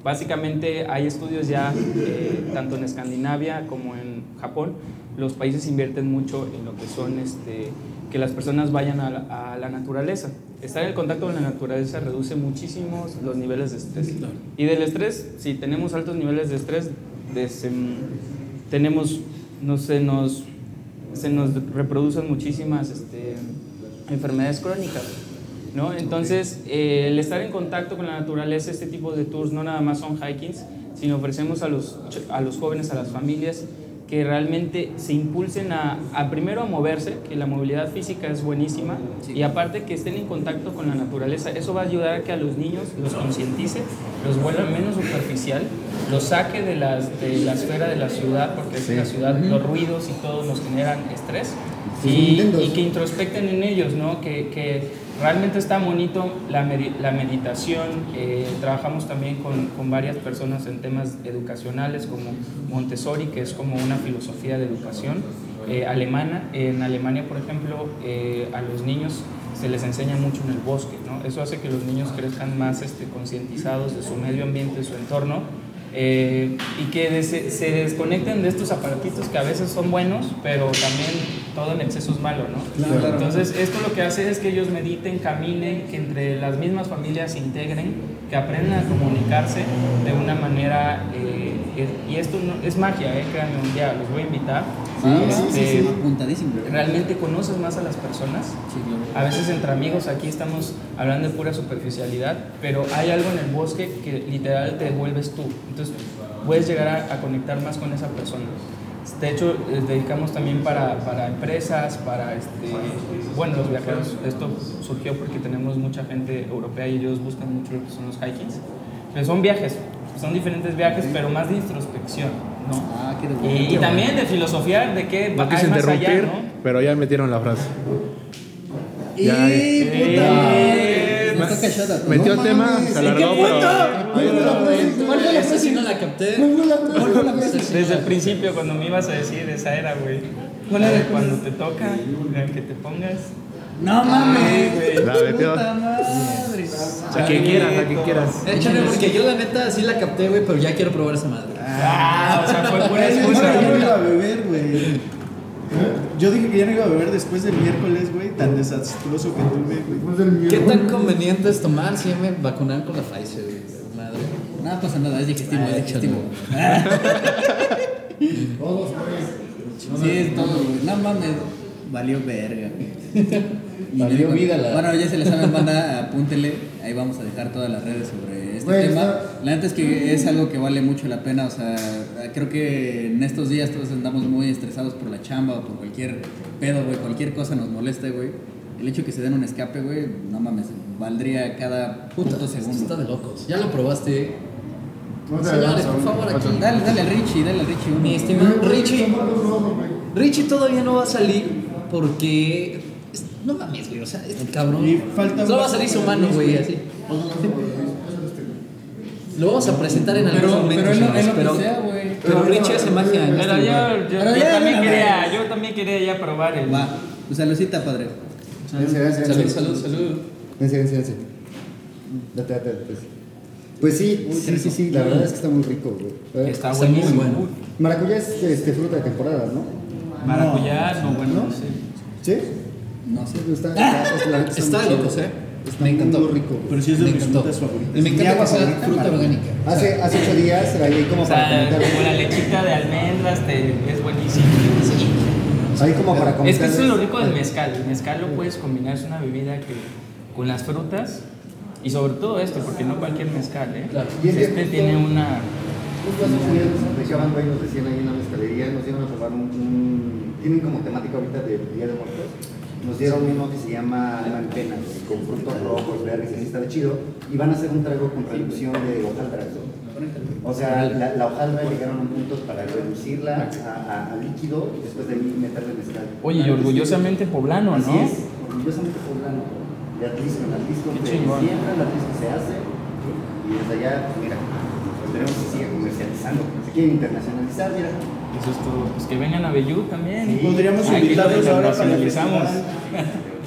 [SPEAKER 4] Básicamente hay estudios ya, eh, tanto en Escandinavia como en Japón, los países invierten mucho en lo que son, este, que las personas vayan a la, a la naturaleza. Estar en contacto con la naturaleza reduce muchísimo los niveles de estrés. Y del estrés, si tenemos altos niveles de estrés, desem- tenemos, no sé, nos, se nos reproducen muchísimas este, enfermedades crónicas. ¿no? Entonces, eh, el estar en contacto con la naturaleza, este tipo de tours no nada más son hikings, sino ofrecemos a los, a los jóvenes, a las familias, que realmente se impulsen a, a primero a moverse, que la movilidad física es buenísima,
[SPEAKER 1] Sí.
[SPEAKER 4] y aparte que estén en contacto con la naturaleza. Eso va a ayudar a que a los niños los concientice, los vuelva menos superficial, los saque de, las, de la esfera de la ciudad, porque es que la ciudad, los ruidos y todo nos generan estrés,
[SPEAKER 2] Sus
[SPEAKER 4] y, y que introspecten en ellos, ¿no? Que, que realmente está bonito la, la meditación. eh, trabajamos también con, con varias personas en temas educacionales como Montessori, que es como una filosofía de educación eh, alemana. En Alemania, por ejemplo, eh, a los niños se les enseña mucho en el bosque, ¿no? Eso hace que los niños crezcan más este, concientizados de su medio ambiente, de su entorno, eh, y que de- se, se desconecten de estos aparatitos que a veces son buenos, pero también todo en exceso es malo, ¿no?
[SPEAKER 1] Claro.
[SPEAKER 4] Entonces, esto lo que hace es que ellos mediten, caminen, que entre las mismas familias se integren, que aprendan a comunicarse de una manera, eh, y esto no, es magia, ¿eh? créanme, un día los voy a invitar.
[SPEAKER 1] Ah,
[SPEAKER 4] Este,
[SPEAKER 1] Apuntadísimo.
[SPEAKER 4] realmente conoces más a las personas. A veces entre amigos aquí estamos hablando de pura superficialidad, pero hay algo en el bosque que literal te vuelves tú. Entonces puedes llegar a, a conectar más con esa persona. De hecho, les dedicamos también para, para empresas, para, este, bueno, los viajeros. Esto surgió porque tenemos mucha gente europea y ellos buscan mucho lo que son los hikings. Pero son viajes, son diferentes viajes, pero más de introspección, ¿no?
[SPEAKER 1] Ah, qué bueno.
[SPEAKER 4] Y, y también de filosofía de qué
[SPEAKER 6] No
[SPEAKER 4] hay
[SPEAKER 6] quise
[SPEAKER 4] más allá,
[SPEAKER 6] interrumpir,
[SPEAKER 4] ¿no?
[SPEAKER 6] pero ya metieron la frase.
[SPEAKER 1] ¡Y
[SPEAKER 6] Ya,
[SPEAKER 1] puta!
[SPEAKER 4] Eh,
[SPEAKER 6] Metió
[SPEAKER 2] No
[SPEAKER 6] tema,
[SPEAKER 2] mames,
[SPEAKER 6] se
[SPEAKER 2] ¿en
[SPEAKER 6] alargó, pero.
[SPEAKER 3] ¿Cuál fue la esa sí no la capté?
[SPEAKER 4] Desde el principio, cuando me ibas a decir esa era, güey.
[SPEAKER 1] ¿Cuál era?
[SPEAKER 4] Cuando te toca, que te pongas.
[SPEAKER 1] No mames.
[SPEAKER 6] La metió.
[SPEAKER 1] Madre.
[SPEAKER 6] A quien quieras, a quien quieras.
[SPEAKER 3] Échale, porque yo la neta sí la capté, güey, pero ya quiero probar esa madre.
[SPEAKER 4] Ah, o sea, fue pura
[SPEAKER 7] Yo
[SPEAKER 4] excusa.
[SPEAKER 7] no
[SPEAKER 4] güey.
[SPEAKER 7] iba a beber, güey. Yo dije que ya no iba a beber después del miércoles, güey, tan desastroso que tuve, güey.
[SPEAKER 3] ¿Qué tan conveniente es tomar si ya me vacunaron con la Pfizer, güey? Madre.
[SPEAKER 1] No pasa nada, es digestivo,
[SPEAKER 3] Ah,
[SPEAKER 1] es digestivo. Sí, es todo, güey. No mames, valió verga. Y
[SPEAKER 3] Valió vida la-
[SPEAKER 1] Bueno, ya se le saben, banda, apúntele. Ahí vamos a dejar todas las redes sobre este
[SPEAKER 2] Güey,
[SPEAKER 1] tema. La neta es que es algo que vale mucho la pena. O sea, creo que en estos días todos andamos muy estresados por la chamba o por cualquier pedo, güey. Cualquier cosa nos molesta, güey. El hecho que se den un escape, güey, no mames, valdría cada puto
[SPEAKER 3] Puta, esto está
[SPEAKER 1] segundo.
[SPEAKER 3] de locos. Ya lo probaste. Señores, por favor, aquí.
[SPEAKER 1] Dale, dale al Richie, dale al Richie uno.
[SPEAKER 3] Mi estimado Richie. Richie todavía no va a salir porque. No mames, güey. O sea, este cabrón.
[SPEAKER 7] Y falta
[SPEAKER 3] Solo va a salir su mano, güey, así. Lo vamos a presentar en algún
[SPEAKER 1] Pero,
[SPEAKER 3] momento.
[SPEAKER 1] pero es lo,
[SPEAKER 3] señores,
[SPEAKER 1] es lo
[SPEAKER 3] pero,
[SPEAKER 1] que sea, güey.
[SPEAKER 3] Pero Richie hace magia este
[SPEAKER 4] Pero yo, yo,
[SPEAKER 1] Pero
[SPEAKER 4] yo
[SPEAKER 1] ya,
[SPEAKER 4] también quería,
[SPEAKER 1] vez.
[SPEAKER 4] yo también quería ya probar el.
[SPEAKER 1] Va, pues saludcita, padre.
[SPEAKER 3] Salud,
[SPEAKER 2] vence.
[SPEAKER 3] salud, salud.
[SPEAKER 2] Vence, vence, vence. Date, date, date, pues. Pues sí, sí, sí, sí, la verdad es que está muy rico, güey.
[SPEAKER 4] Está
[SPEAKER 3] Está muy
[SPEAKER 4] buenísimo.
[SPEAKER 3] bueno.
[SPEAKER 2] Maracuyá es este, fruta de temporada, ¿no?
[SPEAKER 4] Maracuyá, no, bueno,
[SPEAKER 2] ¿No?
[SPEAKER 4] no sé.
[SPEAKER 2] ¿Sí?
[SPEAKER 1] No sé.
[SPEAKER 2] Sí, está, está, está, neta
[SPEAKER 3] Está
[SPEAKER 2] Está
[SPEAKER 3] Me encantó.
[SPEAKER 2] muy rico.
[SPEAKER 7] Pero sí es de
[SPEAKER 3] Me
[SPEAKER 7] mis
[SPEAKER 3] encantó.
[SPEAKER 7] frutas favoritas.
[SPEAKER 3] Y me encanta sea
[SPEAKER 7] favorita,
[SPEAKER 3] fruta orgánica.
[SPEAKER 2] Hace, hace ocho días ahí como
[SPEAKER 4] O
[SPEAKER 2] para
[SPEAKER 4] sea,
[SPEAKER 2] comentar.
[SPEAKER 4] como la lechita de almendras te, es buenísimo.
[SPEAKER 2] Ahí como para
[SPEAKER 4] Es
[SPEAKER 2] comentar.
[SPEAKER 4] que eso es lo rico del mezcal. El mezcal lo puedes combinar, es una bebida que con las frutas y sobre todo este, porque no cualquier mezcal, ¿eh?
[SPEAKER 3] Claro.
[SPEAKER 2] Y es
[SPEAKER 4] Este
[SPEAKER 2] justo-
[SPEAKER 4] tiene una.
[SPEAKER 2] Justo hace ocho días nos dejaban, güey, nos decían ahí en la mezcalería, nos dieron a probar un, un- Tienen como temática ahorita de Día de Muertos. Nos dieron uno que se llama Alma en Pena, con frutos rojos, verdes, así está de chido. Y van a hacer un trago con reducción de hojaldra. O sea, la, la hojaldra llegaron a un punto para reducirla a, a- a líquido y después de ahí meterle mezcal.
[SPEAKER 4] Oye, y orgullosamente poblano,
[SPEAKER 2] Así
[SPEAKER 4] ¿no?
[SPEAKER 2] es, orgullosamente poblano. De Atlisco, en Atlisco
[SPEAKER 4] chingón.
[SPEAKER 2] siembra, en Atlisco se hace. Y desde allá, pues mira, esperemos que siga comercializando. Se quieren internacionalizar, mira.
[SPEAKER 4] Eso es todo. Pues que vengan a Bellú también.
[SPEAKER 2] Sí.
[SPEAKER 7] Podríamos invitarlos ahora para el festival.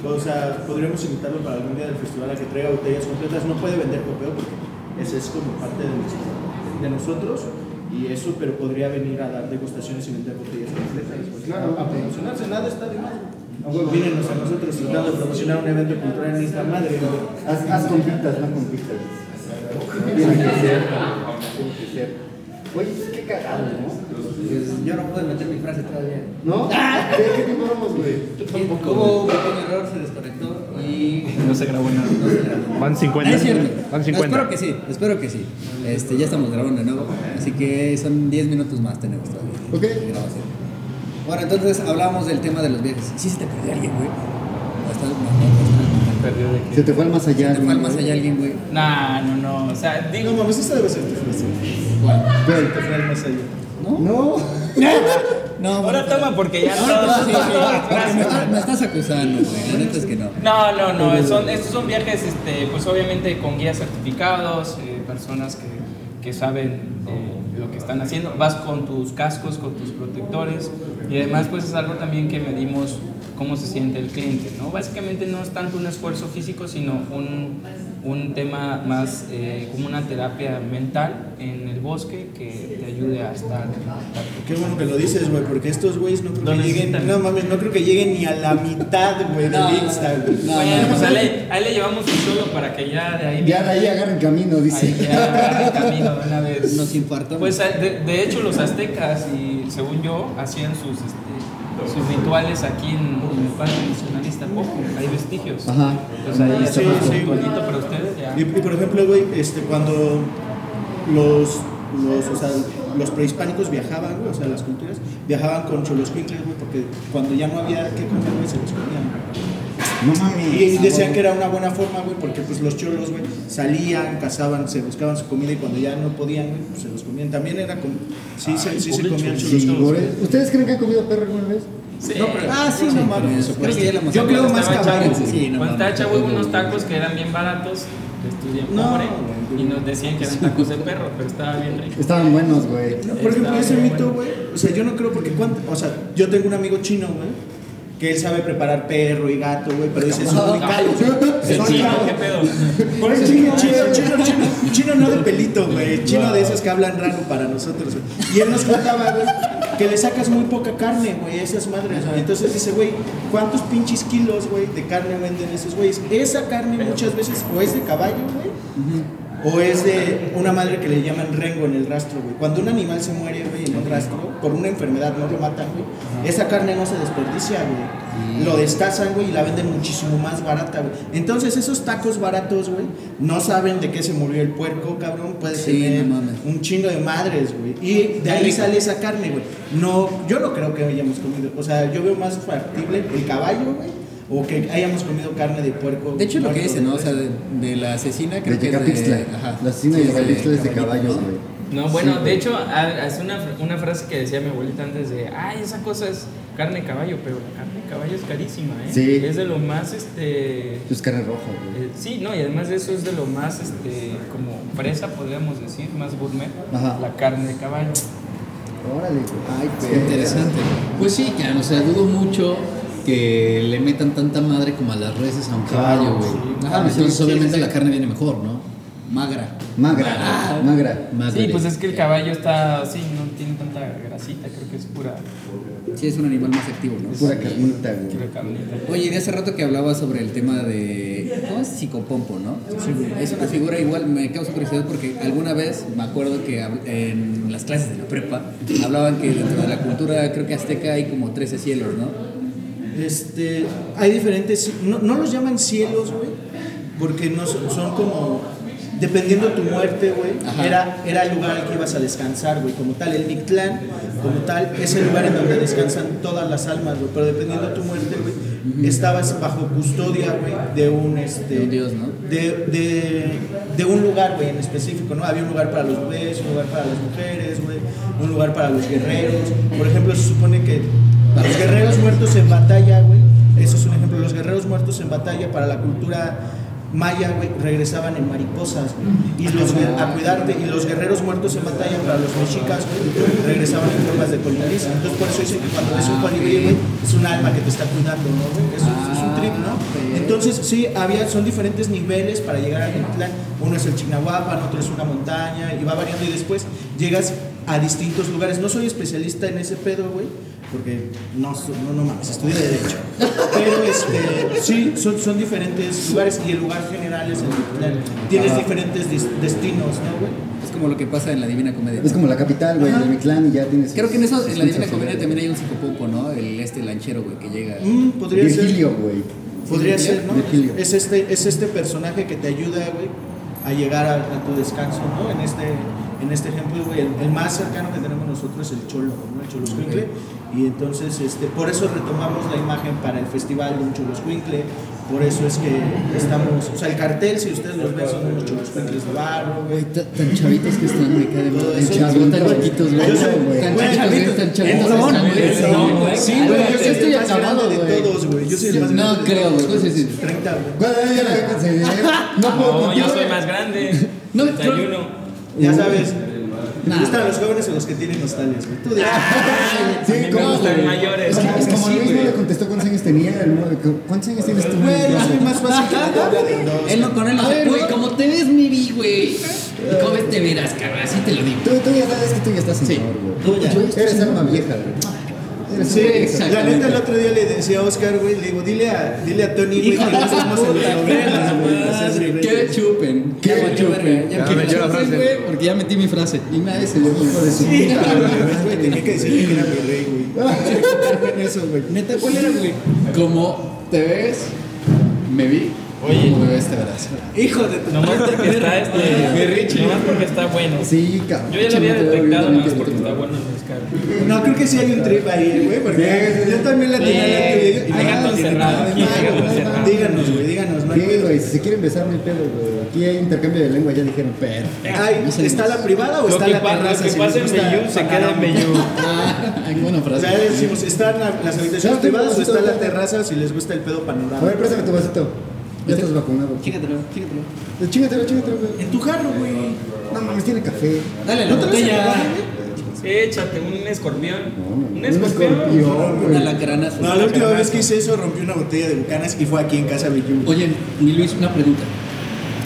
[SPEAKER 7] O sea, podríamos invitarlo para algún día del festival a que traiga botellas completas. No puede vender copeo porque ese es como parte de, nuestro- de nosotros. Y eso, pero podría venir a dar degustaciones y vender botellas completas. Pues,
[SPEAKER 2] Claro.
[SPEAKER 7] a, promocionarse, nada está de más. Mírenos a nosotros tratando de promocionar un evento cultural en Isla Madre.
[SPEAKER 2] Haz, haz compitas, no compitas. Tiene que ser, tiene que ser. Oye, cagado, ¿no?
[SPEAKER 1] Pues yo no puedo meter mi frase todavía.
[SPEAKER 2] ¿No? ¿Qué, qué güey?
[SPEAKER 1] Hubo un pequeño error, se desconectó y
[SPEAKER 4] No se grabó nada.
[SPEAKER 1] no se grabó.
[SPEAKER 6] Van 50.
[SPEAKER 1] Ah, es cierto.
[SPEAKER 6] Van
[SPEAKER 1] No,
[SPEAKER 6] 50.
[SPEAKER 1] espero que sí, espero que sí. Este, ya estamos grabando de nuevo, así que son 10 minutos más tenemos todavía.
[SPEAKER 2] Ok.
[SPEAKER 1] Bueno, entonces hablábamos del tema de los viajes. ¿Sí se te perdió alguien, güey? ¿O estás- no, no,
[SPEAKER 4] Me perdió de
[SPEAKER 2] Se te fue al más
[SPEAKER 1] no,
[SPEAKER 2] allá.
[SPEAKER 1] ¿Se te fue al más allá alguien, güey?
[SPEAKER 4] Nah, no, no. O sea, digo.
[SPEAKER 5] No mames, esta debe ser tu frase.
[SPEAKER 1] ¿Cuál?
[SPEAKER 2] Güey,
[SPEAKER 5] Te fue al más allá.
[SPEAKER 1] ¿No?
[SPEAKER 2] No.
[SPEAKER 1] No,
[SPEAKER 4] Ahora
[SPEAKER 1] bueno,
[SPEAKER 4] toma porque ya
[SPEAKER 1] sí, sí, porque me, estás, me estás acusando, güey. La neta es que no.
[SPEAKER 4] No, no, no. Son, estos son viajes, este, pues obviamente con guías certificados, eh, personas que, que saben eh, lo que están haciendo. Vas con tus cascos, con tus protectores y además pues es algo también que medimos cómo se siente el cliente, ¿no? Básicamente no es tanto un esfuerzo físico, sino un, un tema más eh, como una terapia mental en el bosque que te ayude a estar.
[SPEAKER 5] Qué bueno que lo dices, güey, porque estos güeyes no creo que lleguen. No mames, no creo que lleguen ni a la mitad, güey,
[SPEAKER 1] No,
[SPEAKER 5] del Insta, güey.
[SPEAKER 1] no,
[SPEAKER 4] bueno,
[SPEAKER 1] no,
[SPEAKER 4] pues
[SPEAKER 1] no.
[SPEAKER 4] ahí le, ahí le llevamos un solo para que ya de ahí...
[SPEAKER 2] Ya de ahí agarren camino, dice.
[SPEAKER 4] Ahí ya agarre camino de una vez.
[SPEAKER 1] Nos infartamos.
[SPEAKER 4] Pues de, de hecho los aztecas y según yo hacían sus este, sus rituales aquí en, en el Parque Nacionalista Poco, hay vestigios.
[SPEAKER 2] Ajá.
[SPEAKER 4] Entonces ahí
[SPEAKER 5] Sí,
[SPEAKER 4] hacemos
[SPEAKER 5] sí,
[SPEAKER 4] un ritualito para ustedes ya.
[SPEAKER 5] Y, y, por ejemplo, güey, este, cuando los, los, o sea, los prehispánicos viajaban, güey, o sea, las culturas, viajaban con choloscuincles, güey, porque cuando ya no había que comer, güey, se los comían.
[SPEAKER 2] No mames.
[SPEAKER 5] Y, y decían que era una buena forma, güey, porque pues los cholos, güey, salían, cazaban, se buscaban su comida y cuando ya no podían, güey, pues se los comían. También era como, sí, se, sí se comían cholos.
[SPEAKER 2] ¿Ustedes creen que han comido perro alguna vez?
[SPEAKER 4] Sí.
[SPEAKER 5] No, pero-
[SPEAKER 1] Ah, sí, no mames. Creo que ya
[SPEAKER 5] Yo creo más caballo,
[SPEAKER 4] chavo,
[SPEAKER 1] Sí, no
[SPEAKER 4] Cuando estaba chavo hubo unos tacos que eran bien baratos, estudié
[SPEAKER 5] No,
[SPEAKER 4] pobre, y nos decían que eran tacos de perro, pero estaba bien rico.
[SPEAKER 2] Estaban buenos, güey.
[SPEAKER 5] No, por ejemplo, ese mito,
[SPEAKER 4] bueno.
[SPEAKER 5] güey, o sea, yo no creo porque cuánto, o sea, yo tengo un amigo chino, güey, que él sabe preparar perro y gato, güey, pero dice, son muy caros, güey.
[SPEAKER 4] El
[SPEAKER 5] Son.
[SPEAKER 4] ¿qué pedo?
[SPEAKER 5] Por eso chino, chino, chino, chino, chino no de pelito, güey, chino de esos que hablan raro para nosotros, güey. Y él nos contaba, güey, que le sacas muy poca carne, güey, a esas madres. Entonces dice, güey, ¿cuántos pinches kilos, güey, de carne venden esos güeyes? Esa carne muchas veces o es de caballo, güey, o es de una madre que le llaman rengo en el rastro, güey. Cuando un animal se muere, güey, en el rastro, por una enfermedad, no lo matan, güey, esa carne no se desperdicia, güey. Lo destazan, güey, y la venden muchísimo más barata, güey. Entonces, esos tacos baratos, güey, no saben de qué se murió el puerco, cabrón. Puede
[SPEAKER 1] Sí,
[SPEAKER 5] tener
[SPEAKER 1] no mames.
[SPEAKER 5] un chingo de madres, güey. Y de ahí
[SPEAKER 1] rico.
[SPEAKER 5] sale esa carne, güey. No, yo no creo que hayamos comido. O sea, yo veo más factible el caballo, güey, o que hayamos comido carne de puerco.
[SPEAKER 1] De hecho, lo que dice, ¿no? O sea, de, de la asesina, creo
[SPEAKER 2] De
[SPEAKER 1] que es de... Ajá.
[SPEAKER 2] La asesina
[SPEAKER 1] Sí,
[SPEAKER 2] de
[SPEAKER 1] es
[SPEAKER 2] Tecapixtla es de caballos,
[SPEAKER 1] ¿no?
[SPEAKER 2] güey.
[SPEAKER 4] No, bueno, de hecho, es una, una frase que decía mi abuelita antes de, ay, esa cosa es carne de caballo, pero la carne de caballo es carísima, ¿eh?
[SPEAKER 2] Sí.
[SPEAKER 4] Es de lo más, este...
[SPEAKER 2] Es carne roja, güey.
[SPEAKER 4] eh, sí, no, y además de eso es de lo más, este, como fresa, podríamos decir, más gourmet,
[SPEAKER 2] Ajá.
[SPEAKER 4] la carne de caballo.
[SPEAKER 2] Órale. Ay,
[SPEAKER 1] Qué interesante.
[SPEAKER 3] Pues sí, ya, o sea, dudo mucho que le metan tanta madre como a las reses a un caballo, güey.
[SPEAKER 1] Ajá,
[SPEAKER 3] Entonces,
[SPEAKER 1] sí,
[SPEAKER 3] obviamente,
[SPEAKER 1] sí, sí.
[SPEAKER 3] la carne viene mejor, ¿no?
[SPEAKER 1] Magra.
[SPEAKER 2] Magra, magra.
[SPEAKER 3] Madre.
[SPEAKER 4] Sí, pues es que el caballo está, sí, no tiene tanta grasita, creo que es pura,
[SPEAKER 1] Sí, es un animal más activo, ¿no?
[SPEAKER 2] Pura carnita, güey.
[SPEAKER 4] pura carnita.
[SPEAKER 1] Oye, de hace rato que hablaba sobre el tema de. ¿Cómo es? Psicopompo, ¿no? Es una figura igual, me causa curiosidad porque alguna vez me acuerdo que en las clases de la prepa hablaban que dentro de la cultura, creo que azteca, hay como 13 cielos, ¿no?
[SPEAKER 5] Este, hay diferentes, no, no los llaman cielos, güey, porque no son, son como, dependiendo tu muerte, güey, era, era el lugar al que ibas a descansar, güey, como tal, el Mictlán, como tal, es el lugar en donde descansan todas las almas, güey, pero dependiendo de tu muerte, güey, estabas bajo custodia, güey, de un, este,
[SPEAKER 1] De un dios, ¿no?
[SPEAKER 5] de, de, de un lugar, güey, en específico, ¿no? Había un lugar para los bebés, un lugar para las mujeres, güey, un lugar para los guerreros. Por ejemplo, se supone que los guerreros muertos en batalla, güey, eso es un ejemplo, los guerreros muertos en batalla para la cultura maya, güey, regresaban en mariposas, güey, y los, a cuidarte, y los guerreros muertos en batalla para los mexicas, güey, regresaban en formas de colibrí. Entonces, por eso dicen que cuando ves un colibrí, güey, es un alma que te está cuidando, ¿no, güey? Eso es un trip, ¿no? Entonces, sí, había, son diferentes niveles para llegar al Mictlán. Uno es el Chignahuapan, otro es una montaña, y va variando, y después llegas a distintos lugares. No soy especialista en ese pedo, güey, porque no, no, no mames, estudié Derecho. Pero, este, sí, son, son diferentes lugares, y el lugar general es el Mictlán. Tienes diferentes dis- destinos, ¿no, güey?
[SPEAKER 1] Es como lo que pasa en la Divina Comedia.
[SPEAKER 2] Es como la capital, güey, de Mictlán y ya tienes.
[SPEAKER 1] Creo que en eso, en la Divina Comedia también hay un psicopompo, ¿no? El este lanchero, güey, que llega.
[SPEAKER 5] Mm, podría ser.
[SPEAKER 2] Virgilio, güey.
[SPEAKER 5] Podría
[SPEAKER 1] Sí,
[SPEAKER 5] ser, ¿no?
[SPEAKER 2] Virgilio.
[SPEAKER 5] Es este, es este personaje que te ayuda, güey, a llegar a, a tu descanso, ¿no? En este, en este ejemplo, güey, el, el más cercano que tenemos nosotros el cholo, ¿no? el choloscuincle. Y entonces, este, por eso retomamos la imagen para el festival de un choloscuincle. Por eso es que estamos, o sea, el cartel, si ustedes los ven, son unos choloscuincles de barro, güey.
[SPEAKER 3] Güey, ta- tan chavitos que están, me cae de Chavos, tan
[SPEAKER 5] güey.
[SPEAKER 3] chiquitos, güey. Tan
[SPEAKER 5] güey,
[SPEAKER 3] chavitos, tan chavitos.
[SPEAKER 1] no, no,
[SPEAKER 3] güey.
[SPEAKER 4] no, güey.
[SPEAKER 5] Sí, güey, yo
[SPEAKER 3] estoy
[SPEAKER 5] el más
[SPEAKER 3] acabado,
[SPEAKER 5] grande de
[SPEAKER 3] güey.
[SPEAKER 5] todos, güey. Yo soy el más
[SPEAKER 3] No
[SPEAKER 5] grande de
[SPEAKER 3] creo, güey. Sí, sí.
[SPEAKER 5] 30, güey.
[SPEAKER 2] Güey, No
[SPEAKER 4] No, yo soy
[SPEAKER 2] güey.
[SPEAKER 4] más grande.
[SPEAKER 3] No,
[SPEAKER 4] 31.
[SPEAKER 5] Ya sabes, me
[SPEAKER 3] Nah.
[SPEAKER 5] gustan los jóvenes o los que tienen nostalgia, güey. Tú dices,
[SPEAKER 2] Sí,
[SPEAKER 4] A mí me
[SPEAKER 2] como-
[SPEAKER 4] gustan
[SPEAKER 3] güey.
[SPEAKER 4] mayores.
[SPEAKER 2] Es como, es
[SPEAKER 3] Sí,
[SPEAKER 2] mismo
[SPEAKER 3] güey.
[SPEAKER 2] le contestó cuántos años tenía. el ¿Cuántos años tienes tú?
[SPEAKER 5] güey, yo soy más fácil que.
[SPEAKER 1] Él no con él no
[SPEAKER 3] güey, como te ves, mi vi, güey. Y ves, te verás, cabrón. Así te lo digo.
[SPEAKER 2] Tú, tú ya sabes que tú ya estás señor, güey.
[SPEAKER 5] Tú ya.
[SPEAKER 2] Eres alma vieja, güey.
[SPEAKER 5] Sí, la neta el otro día le decía a Oscar, güey, le digo, dile a, dile a Tony, güey, que
[SPEAKER 3] Hijo de
[SPEAKER 5] nos vemos en
[SPEAKER 3] puta,
[SPEAKER 5] las novelas, güey,
[SPEAKER 3] Que chupen, que
[SPEAKER 1] valió
[SPEAKER 3] chupen.
[SPEAKER 1] ya
[SPEAKER 3] que
[SPEAKER 8] me dio la frase.
[SPEAKER 3] güey, porque ya metí mi frase. Y nadie se dio hijo de su
[SPEAKER 5] güey, tenía que decirle que era mi rey, güey. Eso, güey.
[SPEAKER 3] Neta, ¿cuál era, güey? Como te ves, me vi.
[SPEAKER 4] Oye.
[SPEAKER 3] Como me ves, te verás.
[SPEAKER 5] Hijo de tu
[SPEAKER 4] Nomás porque está este. Nomás porque está bueno.
[SPEAKER 2] Sí, cabrón.
[SPEAKER 4] Yo ya lo había detectado
[SPEAKER 3] bien,
[SPEAKER 4] más
[SPEAKER 3] bien,
[SPEAKER 4] porque está bueno
[SPEAKER 5] No, creo que sí hay un trip ahí, güey, porque yo también la tenía la
[SPEAKER 4] Sí,
[SPEAKER 5] teoría.
[SPEAKER 4] hay gato encerrado, encerrado.
[SPEAKER 5] Díganos, güey, díganos, no
[SPEAKER 2] Sí, güey, si se quieren besar, no hay pedo, güey. Aquí hay intercambio de lengua, ya dijeron, perfecto.
[SPEAKER 5] Ay, ¿Está la privada o está la terraza?
[SPEAKER 4] lo que
[SPEAKER 5] si
[SPEAKER 4] pasa
[SPEAKER 5] les
[SPEAKER 4] en
[SPEAKER 5] gusta
[SPEAKER 4] Bellú se queda en? Bellú.
[SPEAKER 3] Ah, buena
[SPEAKER 5] O
[SPEAKER 3] frase.
[SPEAKER 5] sea, decimos, ¿están la- las habitaciones privadas o está la terraza si les gusta el pedo
[SPEAKER 2] A ver, préstame tu vasito. Ya estás vacunado.
[SPEAKER 1] Chígatelo, chígatelo.
[SPEAKER 2] Eh, Chingatelo, chingatelo, güey.
[SPEAKER 5] En tu jarro, güey.
[SPEAKER 2] No mames, tiene café.
[SPEAKER 1] Dale la
[SPEAKER 5] ¿No te vas a
[SPEAKER 1] botella.
[SPEAKER 4] Échate un escorpión. Un
[SPEAKER 2] Un
[SPEAKER 4] escorpión.
[SPEAKER 2] escorpión,
[SPEAKER 1] Una lacrana.
[SPEAKER 5] No, la última vez que hice eso rompí una botella de bucanas y fue aquí en casa Bellú.
[SPEAKER 3] Oye, mi Luis, una pregunta.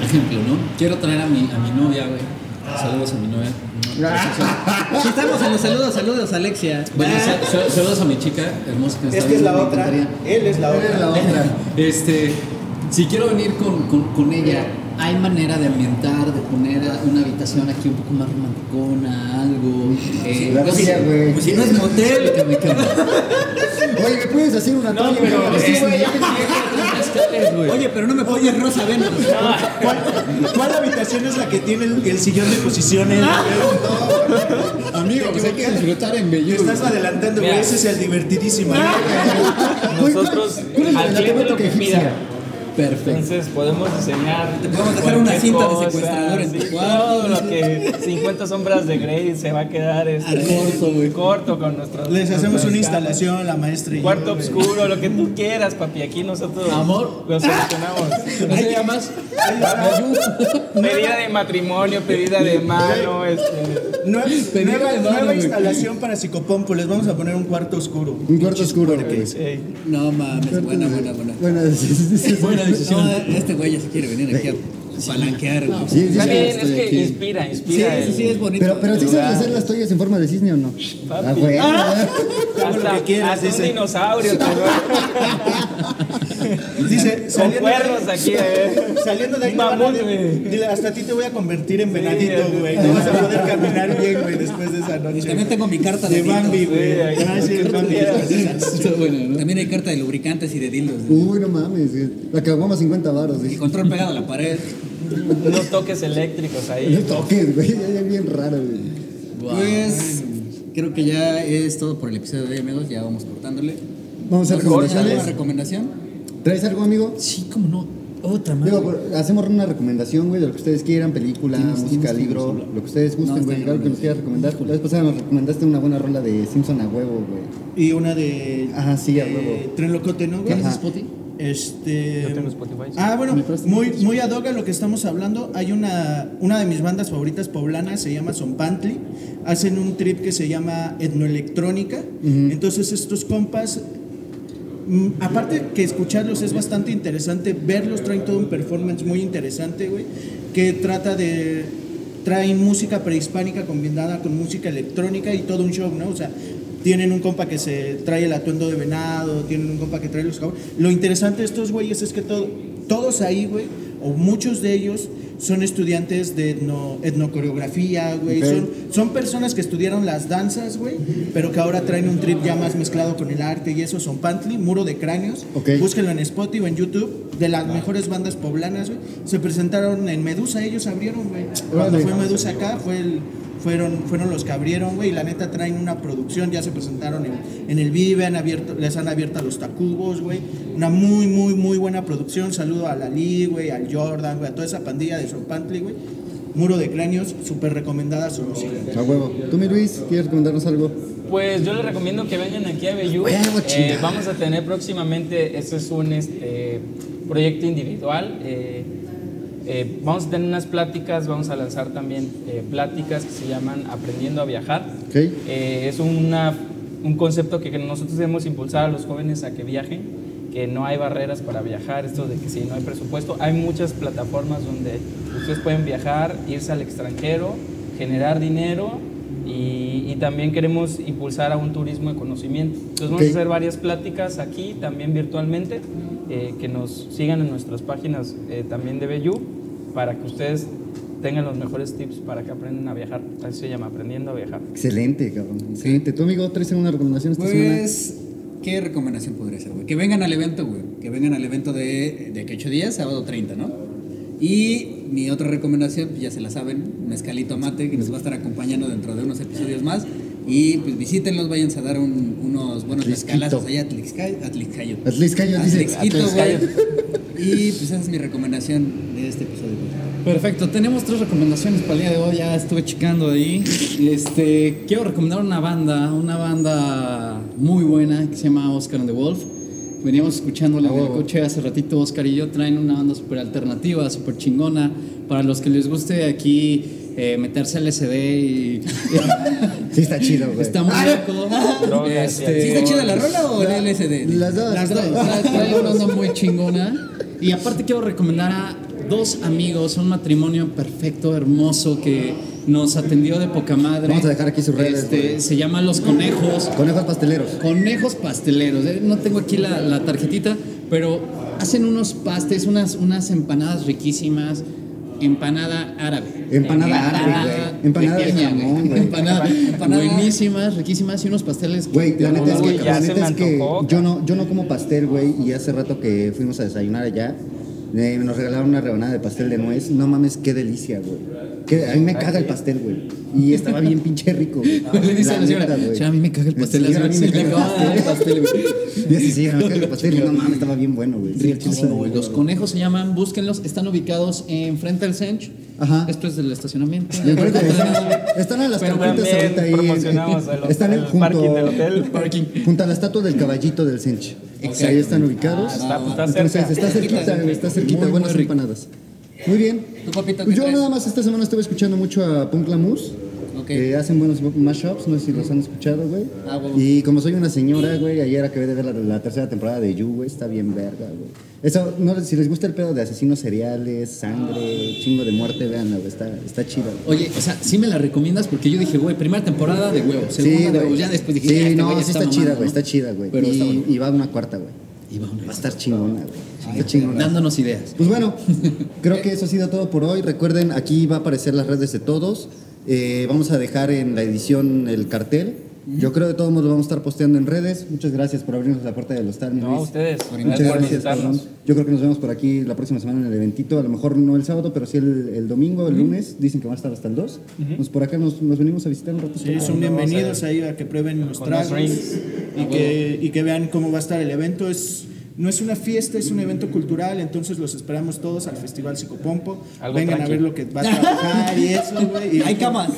[SPEAKER 3] Ejemplo, ¿no? Quiero traer a mi, a mi novia, güey. Saludos a mi novia.
[SPEAKER 1] Si estamos en los saludos, saludos, Alexia.
[SPEAKER 3] Bueno, sa- saludos a mi chica hermosa que
[SPEAKER 5] Es que es la otra. Él es la
[SPEAKER 2] Eres la
[SPEAKER 5] otra.
[SPEAKER 2] otra.
[SPEAKER 3] Este, si quiero venir con, con, con ella, ¿hay manera de ambientar, de poner una habitación aquí un poco más romanticona, algo? Eh, no sé.
[SPEAKER 2] güey.
[SPEAKER 1] Pues si no es motel.
[SPEAKER 2] Oye, ¿me puedes hacer una
[SPEAKER 4] No, pero sí,
[SPEAKER 3] güey, ya me mezcales, güey.
[SPEAKER 1] Oye, pero no me pongas rosa Venus.
[SPEAKER 5] ¿Cuál, cuál habitación es la que tiene el, el sillón de posiciones?
[SPEAKER 3] Amigo, pues hay que disfrutar en Bellú.
[SPEAKER 5] Estás adelantando, güey. Ese es el divertidísimo. ¿no?
[SPEAKER 4] Nosotros,
[SPEAKER 2] ¿cuál es la
[SPEAKER 4] al cliente lo que pida.
[SPEAKER 3] Perfecto.
[SPEAKER 4] Entonces podemos diseñar.
[SPEAKER 1] Te podemos dejar una cinta de
[SPEAKER 4] cosa,
[SPEAKER 1] secuestrador en tu
[SPEAKER 4] sí,
[SPEAKER 1] cuarto.
[SPEAKER 4] Todo lo que 50 sombras de Grey se va a quedar este,
[SPEAKER 3] Corto, güey.
[SPEAKER 4] corto con nuestros.
[SPEAKER 5] Les hacemos una instalación, la maestra y yo,
[SPEAKER 4] Cuarto
[SPEAKER 5] güey.
[SPEAKER 4] oscuro, lo que tú quieras, papi. Aquí nosotros
[SPEAKER 3] Amor.
[SPEAKER 4] lo solucionamos.
[SPEAKER 3] ¿No se llama más?
[SPEAKER 4] Pedida de matrimonio, pedida de mano, este.
[SPEAKER 5] Nueva,
[SPEAKER 3] Pedida
[SPEAKER 5] nueva-
[SPEAKER 3] de mano,
[SPEAKER 5] nueva instalación para psicopompo. Les vamos a poner un cuarto oscuro.
[SPEAKER 2] Un cuarto oscuro,
[SPEAKER 1] No mames, buena, buena, buena.
[SPEAKER 2] Buena decisión.
[SPEAKER 3] Buena decisión.
[SPEAKER 1] No, este güey ya se quiere venir aquí a palanquear, güey.
[SPEAKER 2] Sí, sí,
[SPEAKER 4] Está
[SPEAKER 2] sí.
[SPEAKER 4] bien,
[SPEAKER 3] estoy
[SPEAKER 4] es que
[SPEAKER 3] aquí.
[SPEAKER 4] inspira,
[SPEAKER 1] Sí,
[SPEAKER 4] inspira.
[SPEAKER 1] sí,
[SPEAKER 4] el-
[SPEAKER 1] sí, es bonito.
[SPEAKER 2] Pero, pero sí sabes hacer las toallas en forma de cisne o no?
[SPEAKER 4] Papi.
[SPEAKER 2] Ah, güey.
[SPEAKER 4] Hasta,
[SPEAKER 5] lo que quieras,
[SPEAKER 4] hasta un
[SPEAKER 5] dice.
[SPEAKER 4] dinosaurio.
[SPEAKER 5] Dice,
[SPEAKER 4] Con
[SPEAKER 5] saliendo
[SPEAKER 4] cuernos
[SPEAKER 5] de,
[SPEAKER 4] aquí, eh.
[SPEAKER 5] saliendo de ahí,
[SPEAKER 4] güey.
[SPEAKER 5] dile, hasta a ti te voy a convertir en venadito,
[SPEAKER 4] Sí,
[SPEAKER 5] güey.
[SPEAKER 4] sí.
[SPEAKER 5] No vas a poder caminar bien, güey, después de esa noche.
[SPEAKER 1] Y también tengo mi carta de,
[SPEAKER 5] de Bambi, güey.
[SPEAKER 4] Sí.
[SPEAKER 5] Ah, sí, el Bambi.
[SPEAKER 3] Está ¿no?
[SPEAKER 1] También hay carta de lubricantes y de dildos. güey.
[SPEAKER 2] Uy, no mames. La caguama 50 baros.
[SPEAKER 1] Y
[SPEAKER 2] güey.
[SPEAKER 1] control pegado a la pared.
[SPEAKER 4] Unos toques eléctricos
[SPEAKER 2] No
[SPEAKER 4] ahí.
[SPEAKER 2] toques, güey. Ya, ya bien raro, güey.
[SPEAKER 1] Pues creo que ya es todo por el episodio de hoy, amigos. Ya vamos cortándole.
[SPEAKER 2] Vamos a hacer
[SPEAKER 1] ¿Alguna
[SPEAKER 2] recomendaciones.
[SPEAKER 1] recomendación?
[SPEAKER 2] ¿Traes algo, amigo?
[SPEAKER 3] Sí, cómo no. Otra más.
[SPEAKER 2] Digo, hacemos una recomendación, güey, de lo que ustedes quieran, película,
[SPEAKER 3] Tienes-
[SPEAKER 2] música,
[SPEAKER 3] tienes-
[SPEAKER 2] libro,
[SPEAKER 3] tienes-
[SPEAKER 2] lo que ustedes gusten, güey, algo que nos quieras recomendar. La vez pasada nos recomendaste una buena rola de Simpson a huevo, güey.
[SPEAKER 5] Y una de.
[SPEAKER 2] Ajá, sí, a huevo.
[SPEAKER 5] Tren Locote, ¿no, güey?
[SPEAKER 3] ¿Tienes. Spotify?
[SPEAKER 5] Este.
[SPEAKER 4] Yo tengo Spotify.
[SPEAKER 5] Ah, bueno, muy, muy ad hoc a lo que estamos hablando. Hay una, una de mis bandas favoritas poblanas, se llama Zompantli. Hacen un trip que se llama etnoelectrónica. Entonces, estos compas, mm, aparte que escucharlos es bastante interesante, verlos traen todo un performance muy interesante, güey, que trata de. Traen música prehispánica combinada con música electrónica y todo un show, ¿no? O sea, tienen un compa que se trae el atuendo de venado, tienen un compa que trae los cabos. Lo interesante de estos güeyes es que todo, todos ahí, güey, o muchos de ellos son estudiantes de etno, etnocoreografía, güey. Son, son personas que estudiaron las danzas, güey, pero que ahora traen un trip ya más mezclado con el arte y eso. Son Pantli, Muro de Cráneos.
[SPEAKER 2] Ok.
[SPEAKER 5] Búsquenlo en Spotify o en YouTube. De las mejores bandas poblanas, güey. Se presentaron en Medusa, ellos abrieron, güey. Cuando fue Medusa acá, fue el fueron, fueron los que abrieron, güey, y la neta traen una producción, ya se presentaron en, en el Vive, han abierto, les han abierto a los Tacubos, güey, una muy, muy, muy buena producción, saludo a Lali, güey, al Jordan, güey, a toda esa pandilla de Sopantli, güey, Muro de Cráneos, súper recomendada su música.
[SPEAKER 2] A huevo. ¿Tú, mi Luis, quieres recomendarnos algo?
[SPEAKER 4] Pues yo les recomiendo que vengan aquí a Bellú. Eh, vamos a tener próximamente, este es un este, proyecto individual. eh, eh, vamos a tener unas pláticas, vamos a lanzar también eh, pláticas que se llaman Aprendiendo a Viajar.
[SPEAKER 2] Ok.
[SPEAKER 4] Eh, es una, un concepto que, que nosotros debemos impulsar a los jóvenes a que viajen, que no hay barreras para viajar, esto de que si no hay presupuesto, hay muchas plataformas donde ustedes pueden viajar, irse al extranjero, generar dinero y, y también queremos impulsar a un turismo de conocimiento. Entonces vamos
[SPEAKER 2] Ok.
[SPEAKER 4] a hacer varias pláticas aquí, también virtualmente, eh, que nos sigan en nuestras páginas eh, también de Bellú, para que ustedes tengan los mejores tips para que aprendan a viajar. Así se llama, aprendiendo a viajar.
[SPEAKER 2] Excelente, cabrón. Excelente. ¿Tu amigo traes alguna recomendación esta semana?
[SPEAKER 1] Pues, ¿qué recomendación podría ser, güey? Que vengan al evento, güey. Que vengan al evento de, de 8 días, sábado 30, ¿no? Y mi otra recomendación, pues ya se la saben, Mezcalito Mate, que nos va a estar acompañando dentro de unos episodios más. Y pues visítenlos, váyanse a dar un- unos buenos mezcalazos allá a Atlixcay- Atlixcayo.
[SPEAKER 2] Atlixcayo, dice.
[SPEAKER 4] Atlixcayo.
[SPEAKER 1] Y pues esa es mi recomendación de este episodio.
[SPEAKER 3] Perfecto, tenemos tres recomendaciones para el día de hoy, ya estuve checando ahí. Este, quiero recomendar una banda, una banda muy buena que se llama Oscar and the Wolf. Veníamos escuchándola en el
[SPEAKER 2] huevo.
[SPEAKER 3] coche hace ratito, Oscar y yo traen una banda súper alternativa, súper chingona. Para los que les guste aquí eh, meterse LSD y...
[SPEAKER 2] Sí, está chido, güey.
[SPEAKER 3] Está muy loco.
[SPEAKER 4] Drogas y
[SPEAKER 3] Este,
[SPEAKER 1] ¿Sí está chida la rola o el LSD?
[SPEAKER 2] Las dos.
[SPEAKER 3] las dos, trae- trae una onda muy chingona. Y aparte quiero recomendar a dos amigos, un matrimonio perfecto, hermoso, que nos atendió de poca madre.
[SPEAKER 2] Vamos a dejar aquí sus redes,
[SPEAKER 3] Este, se llama Los Conejos.
[SPEAKER 2] Conejos pasteleros.
[SPEAKER 3] Conejos pasteleros. Eh, No tengo aquí la, la tarjetita, pero hacen unos pastes, unas, unas empanadas riquísimas. Empanada árabe.
[SPEAKER 2] Empanada árabe, güey. Empanada de jamón, güey.
[SPEAKER 3] Empanada,
[SPEAKER 1] Empanada.
[SPEAKER 3] buenísimas, riquísimas y unos pasteles.
[SPEAKER 2] Güey, la neta es que, la neta es que yo no, yo no como pastel, güey, y hace rato que fuimos a desayunar allá, eh, nos regalaron una rebanada de pastel de nuez. No mames, qué delicia, güey. Que a mí me caga el pastel, güey. Y estaba bien pinche rico, güey.
[SPEAKER 3] Le dice a la señora,
[SPEAKER 2] neta, güey.
[SPEAKER 3] "Señora, a mí me caga el pastel,
[SPEAKER 2] Sí, a mí me
[SPEAKER 3] sí le
[SPEAKER 2] caga
[SPEAKER 3] el pastel, güey.
[SPEAKER 2] Y así, sí, me caga el pastel. No mames, estaba bien bueno, güey. Sí,
[SPEAKER 3] Riquísimo, güey. Los conejos se llaman, búsquenlos, están ubicados enfrente del Sench.
[SPEAKER 2] Ajá.
[SPEAKER 3] Esto es del estacionamiento.
[SPEAKER 2] Están a las
[SPEAKER 4] también
[SPEAKER 2] ahorita ahí.
[SPEAKER 4] promocionamos el-
[SPEAKER 2] están en-
[SPEAKER 4] el
[SPEAKER 2] junto,
[SPEAKER 4] parking del hotel.
[SPEAKER 3] Parking.
[SPEAKER 2] Junto a la estatua del caballito del Sench. Ahí están ubicados.
[SPEAKER 4] Ah, está- pues, está
[SPEAKER 2] Entonces,
[SPEAKER 4] cerca.
[SPEAKER 2] está cerquita, está cerquita.
[SPEAKER 3] Muy,
[SPEAKER 2] buenas
[SPEAKER 3] muy
[SPEAKER 2] empanadas. Muy bien.
[SPEAKER 1] ¿Tu papito
[SPEAKER 2] Pues yo
[SPEAKER 1] traes?
[SPEAKER 2] nada más esta semana estuve escuchando mucho a Punk Lamus.
[SPEAKER 1] Ok.
[SPEAKER 2] Que hacen buenos mashups, no sé si los han escuchado, güey.
[SPEAKER 1] Ah, huevo.
[SPEAKER 2] y como soy una señora, güey, ayer acabé de ver la, la tercera temporada de You, güey, está bien verga, güey. Eso, no, si les gusta el pedo de asesinos seriales, sangre, chingo de muerte, véanla, güey, está, está chida.
[SPEAKER 3] Oye, o sea, sí me la recomiendas porque yo dije, güey, primera temporada de huevos, segunda
[SPEAKER 2] Sí,
[SPEAKER 3] de huevos, ya después dije,
[SPEAKER 2] sí,
[SPEAKER 3] este
[SPEAKER 2] no, sí está, chida,
[SPEAKER 3] ¿no?
[SPEAKER 2] güey, está chida, güey.
[SPEAKER 3] Pero está
[SPEAKER 2] Y,
[SPEAKER 3] bueno.
[SPEAKER 2] y va una cuarta, güey.
[SPEAKER 3] Y va una-
[SPEAKER 2] Va a estar chingona, güey. Chingona.
[SPEAKER 3] Dándonos ideas.
[SPEAKER 2] Pues bueno, creo que eso ha sido todo por hoy. Recuerden, aquí va a aparecer las redes de todos. Eh, vamos a dejar en la edición el cartel. Yo creo que todos nos lo vamos a estar posteando en redes. Muchas gracias por abrirnos la puerta del hostal,
[SPEAKER 4] No,
[SPEAKER 2] Luis.
[SPEAKER 4] ustedes.
[SPEAKER 2] Muchas
[SPEAKER 4] Gracias por
[SPEAKER 2] gracias,
[SPEAKER 4] visitarnos.
[SPEAKER 2] cabrón. Yo creo que nos vemos por aquí la próxima semana en el eventito. A lo mejor no el sábado, pero sí el, el domingo, el lunes. Dicen que va a estar hasta el 2. Pues por acá nos, nos venimos a visitar un rato.
[SPEAKER 5] Sí, son bienvenidos ahí a que prueben los tragos y que, y que vean cómo va a estar el evento. Es, no es una fiesta, es un evento cultural, entonces los esperamos todos al Festival Psicopompo.
[SPEAKER 4] Algo
[SPEAKER 5] Vengan
[SPEAKER 4] tranqui.
[SPEAKER 5] a ver lo que va a trabajar y eso, güey.
[SPEAKER 1] Hay camas.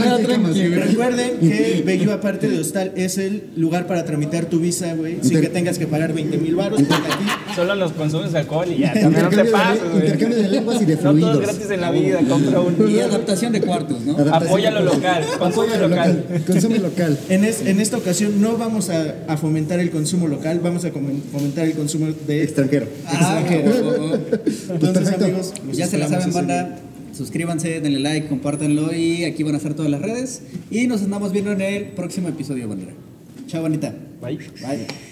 [SPEAKER 5] Recuerden que Bello, aparte de hostal, es el lugar para tramitar tu visa, güey, sin que tengas que pagar 20 mil baros. porque aquí
[SPEAKER 4] Solo los consumes alcohol y ya, también no te
[SPEAKER 2] Intercambio,
[SPEAKER 4] pases, güey.
[SPEAKER 2] intercambio de lenguas y de
[SPEAKER 4] No todo es
[SPEAKER 2] fluidos.
[SPEAKER 4] gratis en la vida, compra un...
[SPEAKER 1] Y adaptación de cuartos, ¿no?
[SPEAKER 4] Apoya lo local, consume
[SPEAKER 2] Apoya lo
[SPEAKER 4] local.
[SPEAKER 2] Consume local.
[SPEAKER 5] En, es- en esta ocasión no vamos a, a fomentar el consumo local, vamos a fomentar el consumo de...
[SPEAKER 2] Extranjero.
[SPEAKER 1] Ah, ok.
[SPEAKER 5] Entonces,
[SPEAKER 2] Perfecto.
[SPEAKER 5] amigos, los
[SPEAKER 1] Ya se la saben, banda. Suscríbanse, denle like, compártanlo y aquí van a estar todas las redes. Y nos andamos viendo en el próximo episodio, bandera. Chao, bonita.
[SPEAKER 4] Bye.
[SPEAKER 1] Bye.